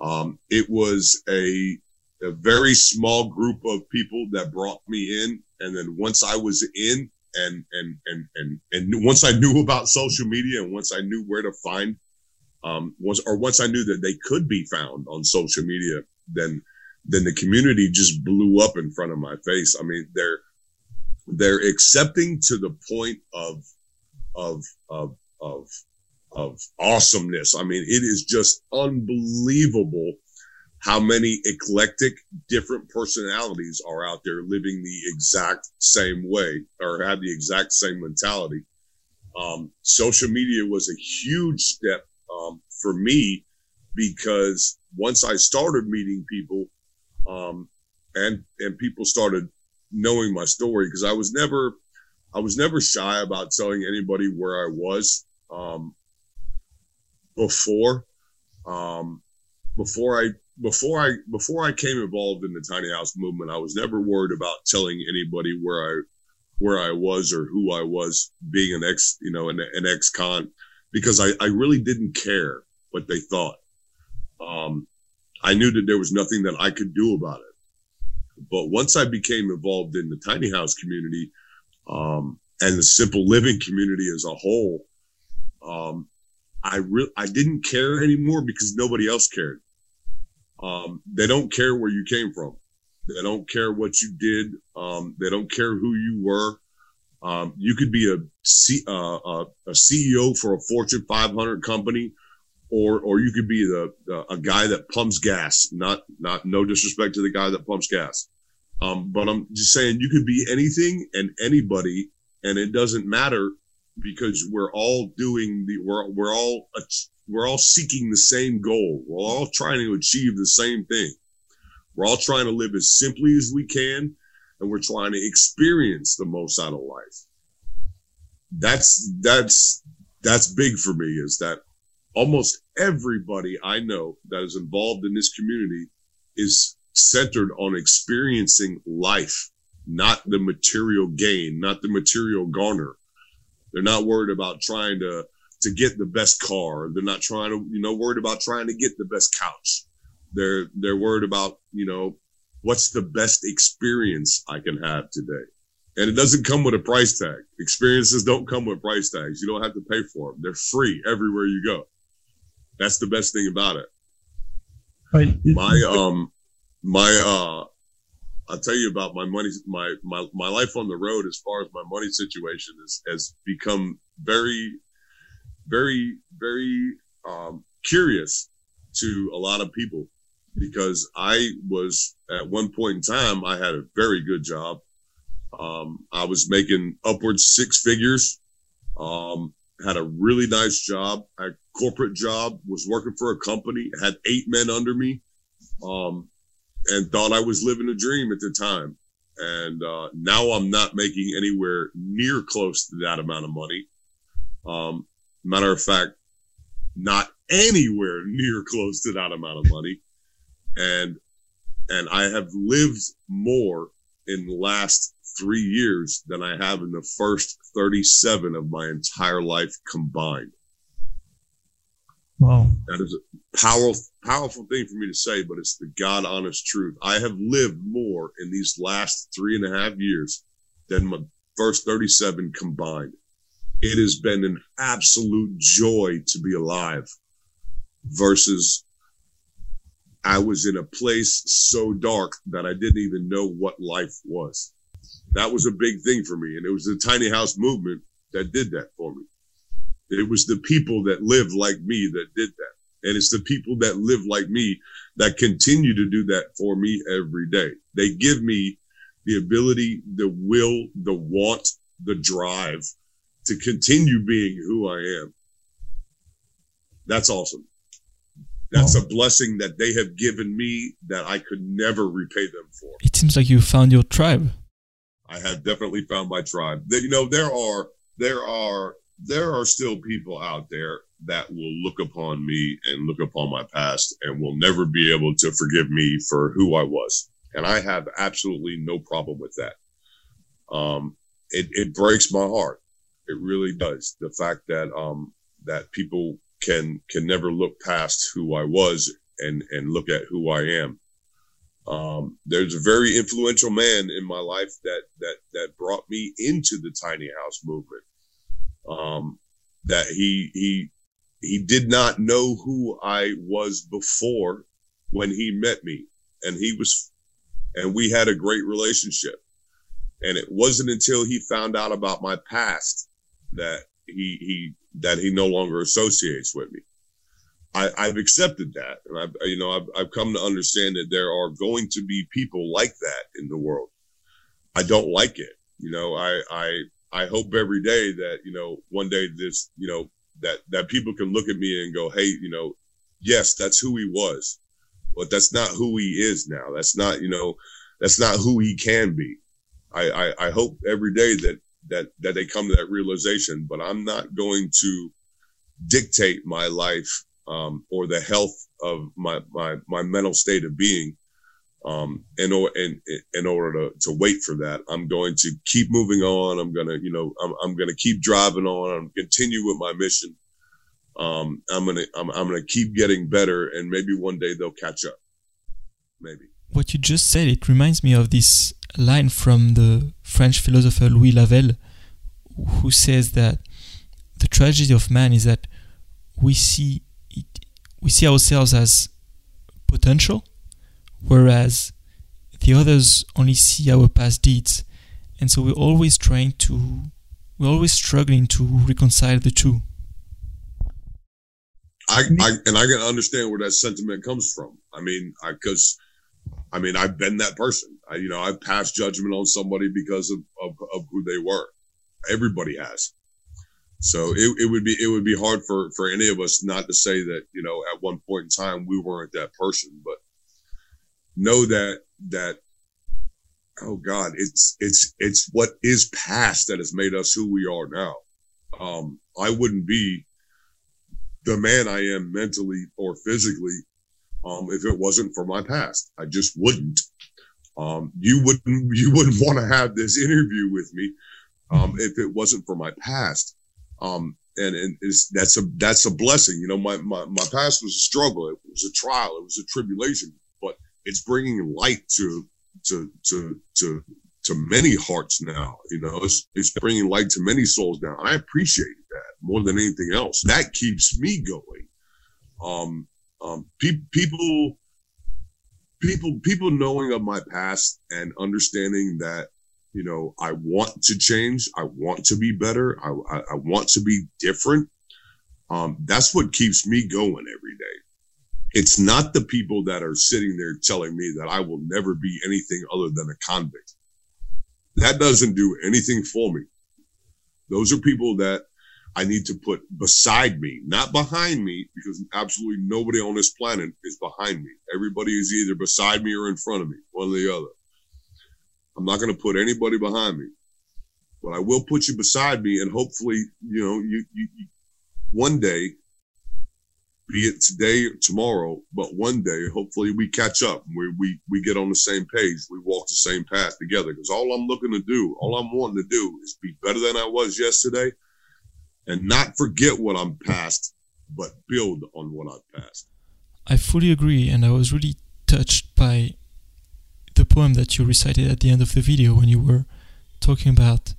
um, it was a a very small group of people that brought me in, and then once I was in, and and and and and once I knew about social media and once I knew where to find um once or once I knew that they could be found on social media, then then the community just blew up in front of my face. I mean, they're they're accepting to the point of of of of of awesomeness. I mean, it is just unbelievable how many eclectic different personalities are out there living the exact same way or have the exact same mentality. Um, social media was a huge step um, for me because once I started meeting people um, and and people started knowing my story because I was never I was never shy about telling anybody where I was um, before um, before I before I before I came involved in the tiny house movement, I was never worried about telling anybody where I where I was or who I was being an ex, you know, an, an ex-con because I, I really didn't care what they thought. Um, I knew that there was nothing that I could do about it. But once I became involved in the tiny house community, um, and the simple living community as a whole, um, I re- I didn't care anymore because nobody else cared. Um, they don't care where you came from. They don't care what you did. Um, they don't care who you were. Um, you could be a, C, uh, uh, a CEO for a Fortune 500 company, or or you could be the, the, a guy that pumps gas. Not not no disrespect to the guy that pumps gas, um, but I'm just saying you could be anything and anybody, and it doesn't matter because we're all doing the we're we're all we're all seeking the same goal. We're all trying to achieve the same thing. We're all trying to live as simply as we can, and we're trying to experience the most out of life. That's that's that's big for me. Is that almost everybody I know that is involved in this community is centered on experiencing life, not the material gain, not the material garner. They're not worried about trying to to get the best car. They're not trying to, you know, worried about trying to get the best couch. They're they're worried about, you know, what's the best experience I can have today. And it doesn't come with a price tag. Experiences don't come with price tags. You don't have to pay for them. They're free everywhere you go. That's the best thing about it. Right. My um my uh I'll tell you about my money my my my life on the road as far as my money situation is has become very very very um curious to a lot of people because I was at one point in time I had a very good job. Um I was making upwards six figures. Um had a really nice job, a corporate job, was working for a company, had eight men under me, um, and thought I was living a dream at the time. And uh, now I'm not making anywhere near close to that amount of money. Matter of fact, not anywhere near close to that amount of money. And and I have lived more in the last three years than I have in the first 37 of my entire life combined. Wow. That is a powerful, powerful thing for me to say, but it's the God honest truth. I have lived more in these last three and a half years than my first 37 combined. It has been an absolute joy to be alive versus I was in a place so dark that I didn't even know what life was. That was a big thing for me. And it was the tiny house movement that did that for me. It was the people that lived like me that did that. And it's the people that live like me that continue to do that for me every day. They give me the ability, the will, the want, the drive to continue being who I am. That's awesome. That's a blessing that they have given me that I could never repay them for. It seems like you found your tribe. I have definitely found my tribe. You know, there are there are there are still people out there that will look upon me and look upon my past and will never be able to forgive me for who I was. And I have absolutely no problem with that. Um, it, it breaks my heart. It really does. The fact that, um, that people can, can never look past who I was and, and look at who I am. Um, there's a very influential man in my life that, that, that brought me into the tiny house movement um, that he he he did not know who I was before when he met me, and he was, and we had a great relationship. And it wasn't until he found out about my past that he he that he no longer associates with me. I, I've accepted that, and I've you know I've, I've come to understand that there are going to be people like that in the world. I don't like it. You know, I I I hope every day that, you know, one day this, you know, that, that people can look at me and go, Hey, you know, yes, that's who he was, but that's not who he is now. That's not, you know, that's not who he can be. I, I, I hope every day that, that, that they come to that realization, but I'm not going to dictate my life, um, or the health of my, my, my mental state of being, um, in, or in, in order to, to wait for that. I'm going to keep moving on. I'm going to, you know, I'm, I'm to keep driving on. I'm continue with my mission. Um, I'm to, I'm, I'm to keep getting better and maybe one day they'll catch up. Maybe. What you just said, it reminds me of this line from the French philosopher Louis Lavelle, who says that the tragedy of man is that we see it, we see ourselves as potential whereas the others only see our past deeds. And so we're always trying to, we're always struggling to reconcile the two. I, I and I can understand where that sentiment comes from. I mean, I because I mean I've been that person. I you know I've passed judgment on somebody because of, of, of who they were. Everybody has. So it, it would be it would be hard for for any of us not to say that you know at one point in time we weren't that person, but know that that oh God, it's it's it's what is past that has made us who we are now. Um, I wouldn't be the man I am mentally or physically um, if it wasn't for my past. I just wouldn't. Um, you wouldn't you wouldn't want to have this interview with me um, if it wasn't for my past. Um, and, and that's a that's a blessing. You know, my, my my past was a struggle. It was a trial. It was a tribulation But it's bringing light to to to to to many hearts now. You know, it's it's bringing light to many souls now. I appreciate that more than anything else. That keeps me going. Um, um, pe- people, people, people knowing of my past and understanding that you know I want to change. I want to be better. I I, I want to be different. Um, that's what keeps me going every day it's not the people that are sitting there telling me that I will never be anything other than a convict. That doesn't do anything for me. Those are people that I need to put beside me, not behind me, because absolutely nobody on this planet is behind me. Everybody is either beside me or in front of me, one or the other. I'm not going to put anybody behind me, but I will put you beside me, and hopefully, you know, you, you, you one day be it today or tomorrow, but one day, hopefully we catch up. We, we, we get on the same page. We walk the same path together. Cause all I'm looking to do, all I'm wanting to do is be better than I was yesterday and not forget what I'm past, but build on what I've passed. I fully agree. And I was really touched by the poem that you recited at the end of the video when you were talking about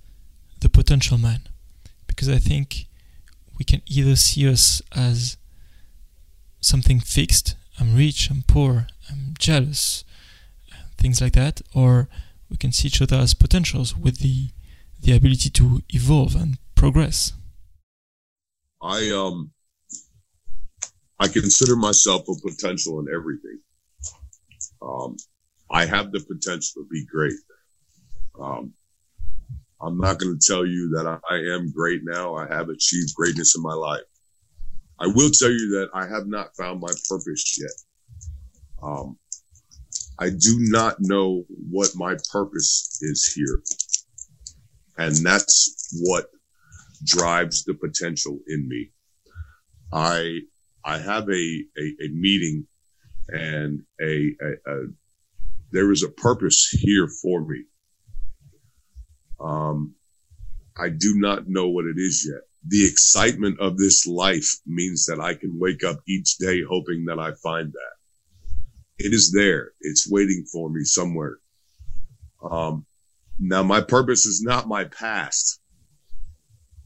the potential man. Because I think we can either see us as something fixed. I'm rich, I'm poor, I'm jealous, things like that. Or we can see each other as potentials with the the ability to evolve and progress. I um I consider myself a potential in everything. Um, I have the potential to be great. Um, I'm not going to tell you that I, I am great now. I have achieved greatness in my life. I will tell you that I have not found my purpose yet. Um, I do not know what my purpose is here. And that's what drives the potential in me. I, I have a, a, a meeting and a, a, a, there is a purpose here for me. Um, I do not know what it is yet the excitement of this life means that I can wake up each day hoping that I find that. It is there. It's waiting for me somewhere. Um, now my purpose is not my past.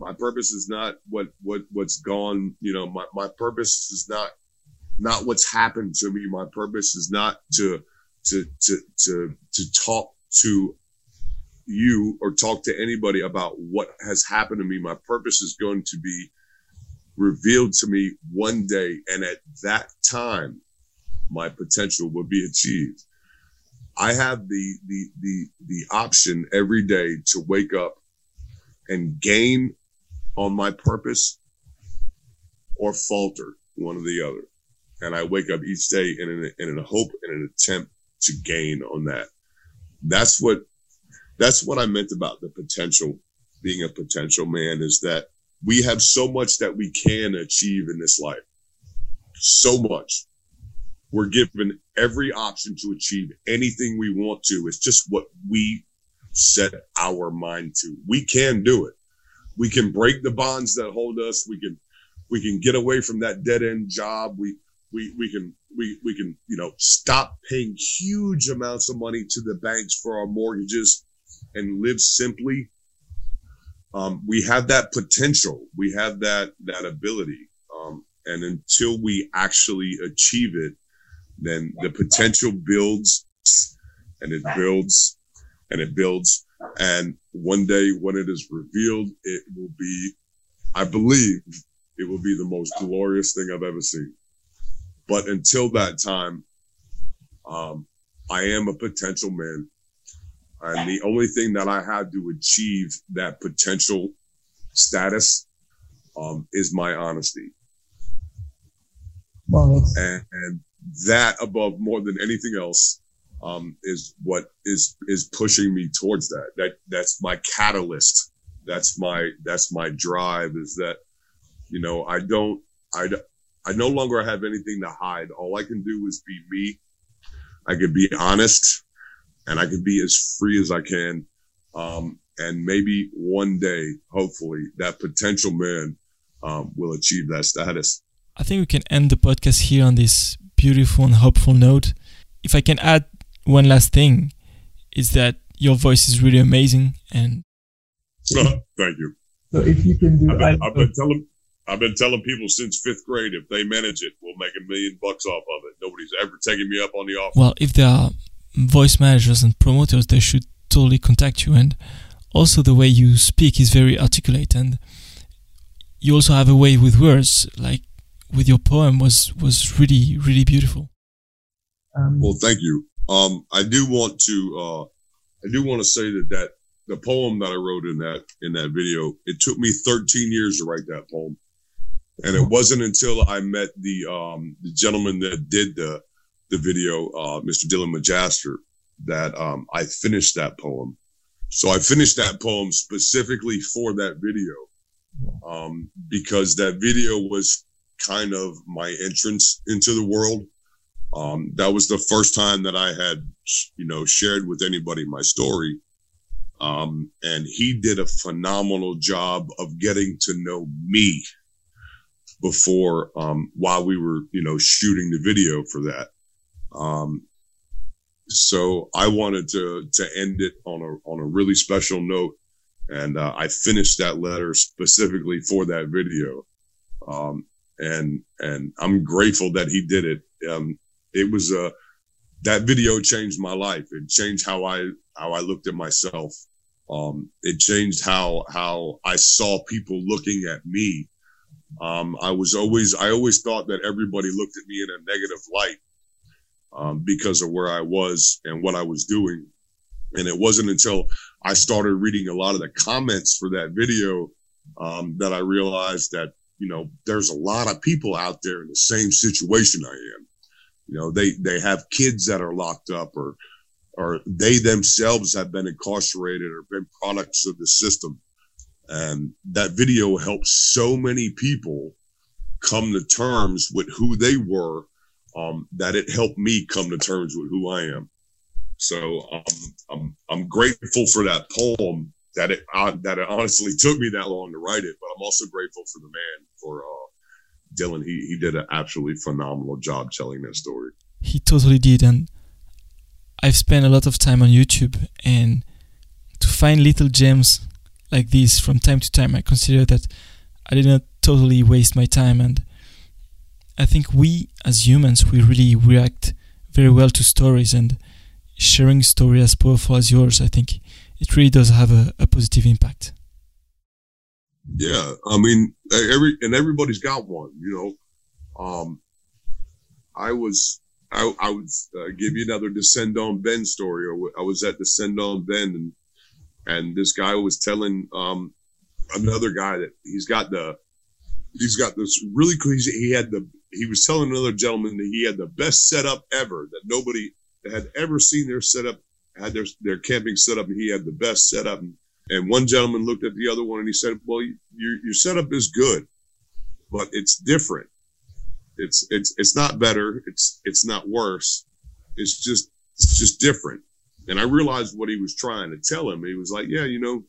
My purpose is not what, what, what's gone. You know, my, my purpose is not, not what's happened to me. My purpose is not to, to, to, to, to talk to you or talk to anybody about what has happened to me. My purpose is going to be revealed to me one day. And at that time, my potential will be achieved. I have the, the, the, the option every day to wake up and gain on my purpose or falter one or the other. And I wake up each day in an, in a hope and an attempt to gain on that. That's what that's what I meant about the potential, being a potential man is that we have so much that we can achieve in this life. So much. We're given every option to achieve anything we want to. It's just what we set our mind to. We can do it. We can break the bonds that hold us. We can, we can get away from that dead end job. We, we, we can, we, we can, you know, stop paying huge amounts of money to the banks for our mortgages and live simply. Um, we have that potential. We have that, that ability. Um, and until we actually achieve it, then the potential builds and it builds and it builds. And one day when it is revealed, it will be, I believe it will be the most glorious thing I've ever seen. But until that time, um, I am a potential man. And the only thing that I have to achieve that potential status um, is my honesty. Well, and, and that above more than anything else um, is what is is pushing me towards that. That that's my catalyst. That's my that's my drive. Is that you know I don't I I no longer have anything to hide. All I can do is be me. I can be honest, and I can be as free as I can. Um, and maybe one day, hopefully, that potential man um, will achieve that status. I think we can end the podcast here on this beautiful and hopeful note. If I can add one last thing, is that your voice is really amazing and. Thank you. So if you can do, I've been, I've been telling, I've been telling people since fifth grade if they manage it, we'll make a million bucks off of it. Nobody's ever taken me up on the offer. Well, if there are voice managers and promoters, they should totally contact you. And also, the way you speak is very articulate, and you also have a way with words. Like with your poem was was really really beautiful. Um, well, thank you. Um, I do want to uh, I do want to say that that the poem that I wrote in that in that video it took me 13 years to write that poem, and it wasn't until I met the um, the gentleman that did the the video, uh, Mr. Dylan Majaster, that um, I finished that poem. So I finished that poem specifically for that video um, because that video was kind of my entrance into the world. Um, that was the first time that I had, you know, shared with anybody my story. Um, and he did a phenomenal job of getting to know me before, um, while we were, you know, shooting the video for that. Um, so I wanted to, to end it on a, on a really special note. And, uh, I finished that letter specifically for that video. Um, and and I'm grateful that he did it. Um, it was a uh, that video changed my life. It changed how I how I looked at myself. Um, it changed how how I saw people looking at me. Um, I was always I always thought that everybody looked at me in a negative light um, because of where I was and what I was doing. And it wasn't until I started reading a lot of the comments for that video um, that I realized that you know, there's a lot of people out there in the same situation I am. You know, they, they have kids that are locked up or, or they themselves have been incarcerated or been products of the system. And that video helped so many people come to terms with who they were, um, that it helped me come to terms with who I am. So um, I'm I'm grateful for that poem that it uh, that it honestly took me that long to write it, but I'm also grateful for the man for uh, Dylan. He he did an absolutely phenomenal job telling that story. He totally did, and I've spent a lot of time on YouTube, and to find little gems like this from time to time, I consider that I did not totally waste my time, and I think we as humans we really react very well to stories, and sharing story as powerful as yours, I think it really does have a, a positive impact. Yeah, I mean, every and everybody's got one. You know, um, I was I, I would uh, give you another Descend on Bend story. Or I was at Descend on Bend, and and this guy was telling um, another guy that he's got the he's got this really cool. He had the he was telling another gentleman that he had the best setup ever that nobody had ever seen their setup had their their camping setup, and he had the best setup. And, and one gentleman looked at the other one and he said, "Well, your your setup is good, but it's different. It's it's it's not better. It's it's not worse. it's just it's just different. And I realized what he was trying to tell him. He was like, yeah, you know,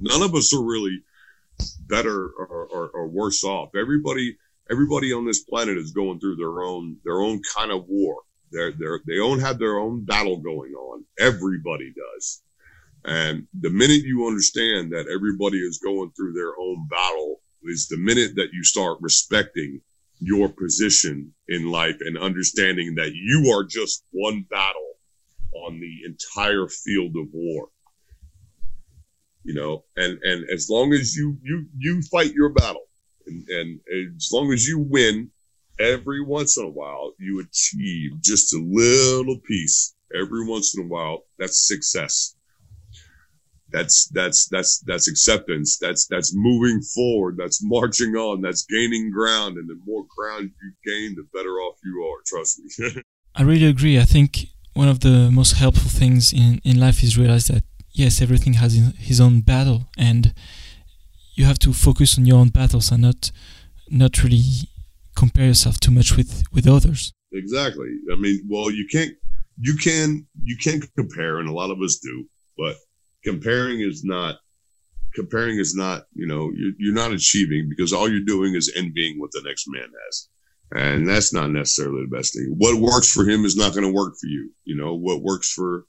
none of us are really better or, or, or worse off. Everybody everybody on this planet is going through their own their own kind of war. They're they're they own have their own battle going on. Everybody does. And the minute you understand that everybody is going through their own battle is the minute that you start respecting your position in life and understanding that you are just one battle on the entire field of war. You know and and as long as you you you fight your battle and, and as long as you win every once in a while you achieve just a little piece every once in a while that's success that's that's that's that's acceptance. That's that's moving forward. That's marching on. That's gaining ground. And the more ground you gain the better off you are. Trust me. I really agree. I think one of the most helpful things in in life is realize that yes everything has his own battle. And you have to focus on your own battles and not not really compare yourself too much with with others. Exactly. I mean well you can't you can you can't compare and a lot of us do but comparing is not comparing is not you know you're, you're not achieving because all you're doing is envying what the next man has. And that's not necessarily the best thing. What works for him is not going to work for you you know? What works for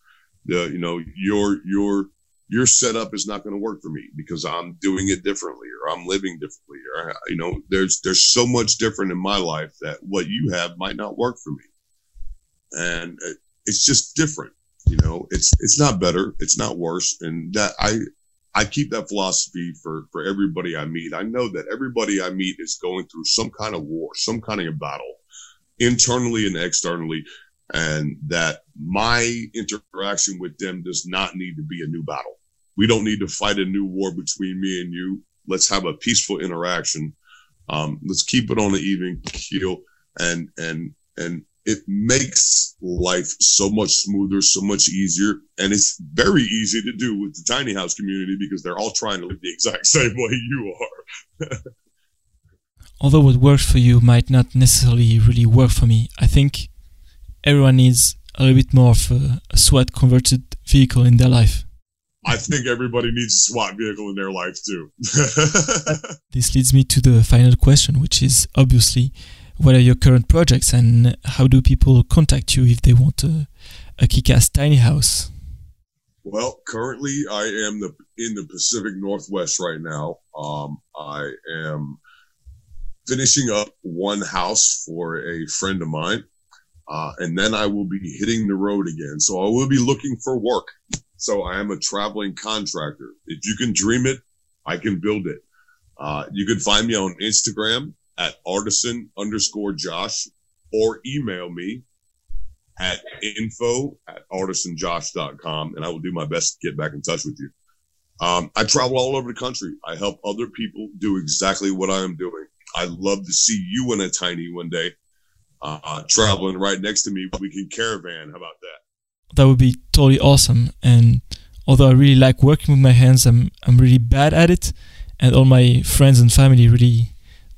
the you know your your your setup is not going to work for me because i'm doing it differently or i'm living differently or you know there's there's so much different in my life that what you have might not work for me. And uh, it's just different you know, it's it's not better, it's not worse, and that I I keep that philosophy for for everybody I meet. I know that everybody I meet is going through some kind of war, some kind of battle, internally and externally, and that my interaction with them does not need to be a new battle. We don't need to fight a new war between me and you. Let's have a peaceful interaction. Um, let's keep it on an even keel and and and it makes life so much smoother, so much easier. And it's very easy to do with the tiny house community because they're all trying to live the exact same way you are. Although what works for you might not necessarily really work for me, I think everyone needs a little bit more of a, a SWAT converted vehicle in their life. I think everybody needs a SWAT vehicle in their life too. this leads me to the final question, which is obviously what are your current projects and how do people contact you if they want a, a kick-ass tiny house? Well, currently I am the in the Pacific Northwest right now. Um, I am finishing up one house for a friend of mine, uh, and then I will be hitting the road again. So I will be looking for work. So I am a traveling contractor. If you can dream it, I can build it. Uh, you can find me on Instagram at artisan underscore Josh or email me at info at artisanjosh.com and I will do my best to get back in touch with you. Um, I travel all over the country. I help other people do exactly what I am doing. I love to see you in a tiny one day, uh, traveling right next to me. We can caravan. How about that? That would be totally awesome. And although I really like working with my hands, I'm I'm really bad at it, and all my friends and family really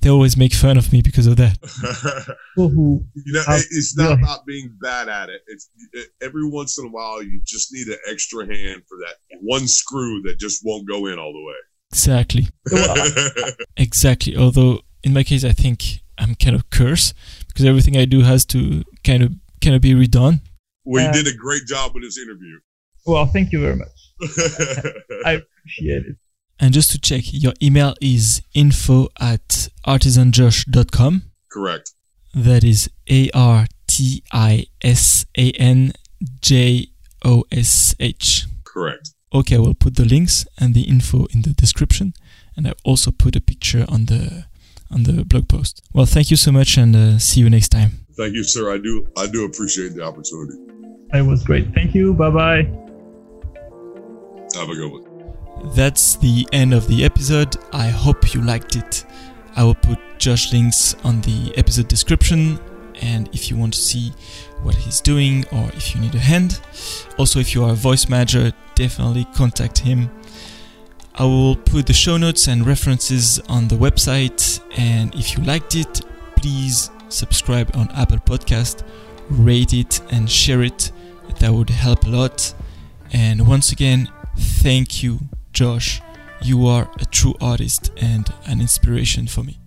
they always make fun of me because of that. you know, it's not yeah. about being bad at it. It's it, every once in a while you just need an extra hand for that one screw that just won't go in all the way. Exactly. exactly. Although in my case, I think I'm kind of cursed because everything I do has to kind of kind of be redone. Well, you did a great job with this interview. Well, thank you very much. I appreciate it. And just to check, your email is info at artisanjosh.com. Correct. That is A R T I S A N J O S H. Correct. Okay, I will put the links and the info in the description, and I also put a picture on the on the blog post. Well, thank you so much, and uh, see you next time. Thank you, sir. I do I do appreciate the opportunity. It was great. Thank you. Bye bye. Have a good one. That's the end of the episode. I hope you liked it. I will put Josh links on the episode description and if you want to see what he's doing or if you need a hand. Also, if you are a voice manager, definitely contact him. I will put the show notes and references on the website and if you liked it, please subscribe on Apple Podcast rate it and share it. That would help a lot. And once again, thank you, Josh. You are a true artist and an inspiration for me.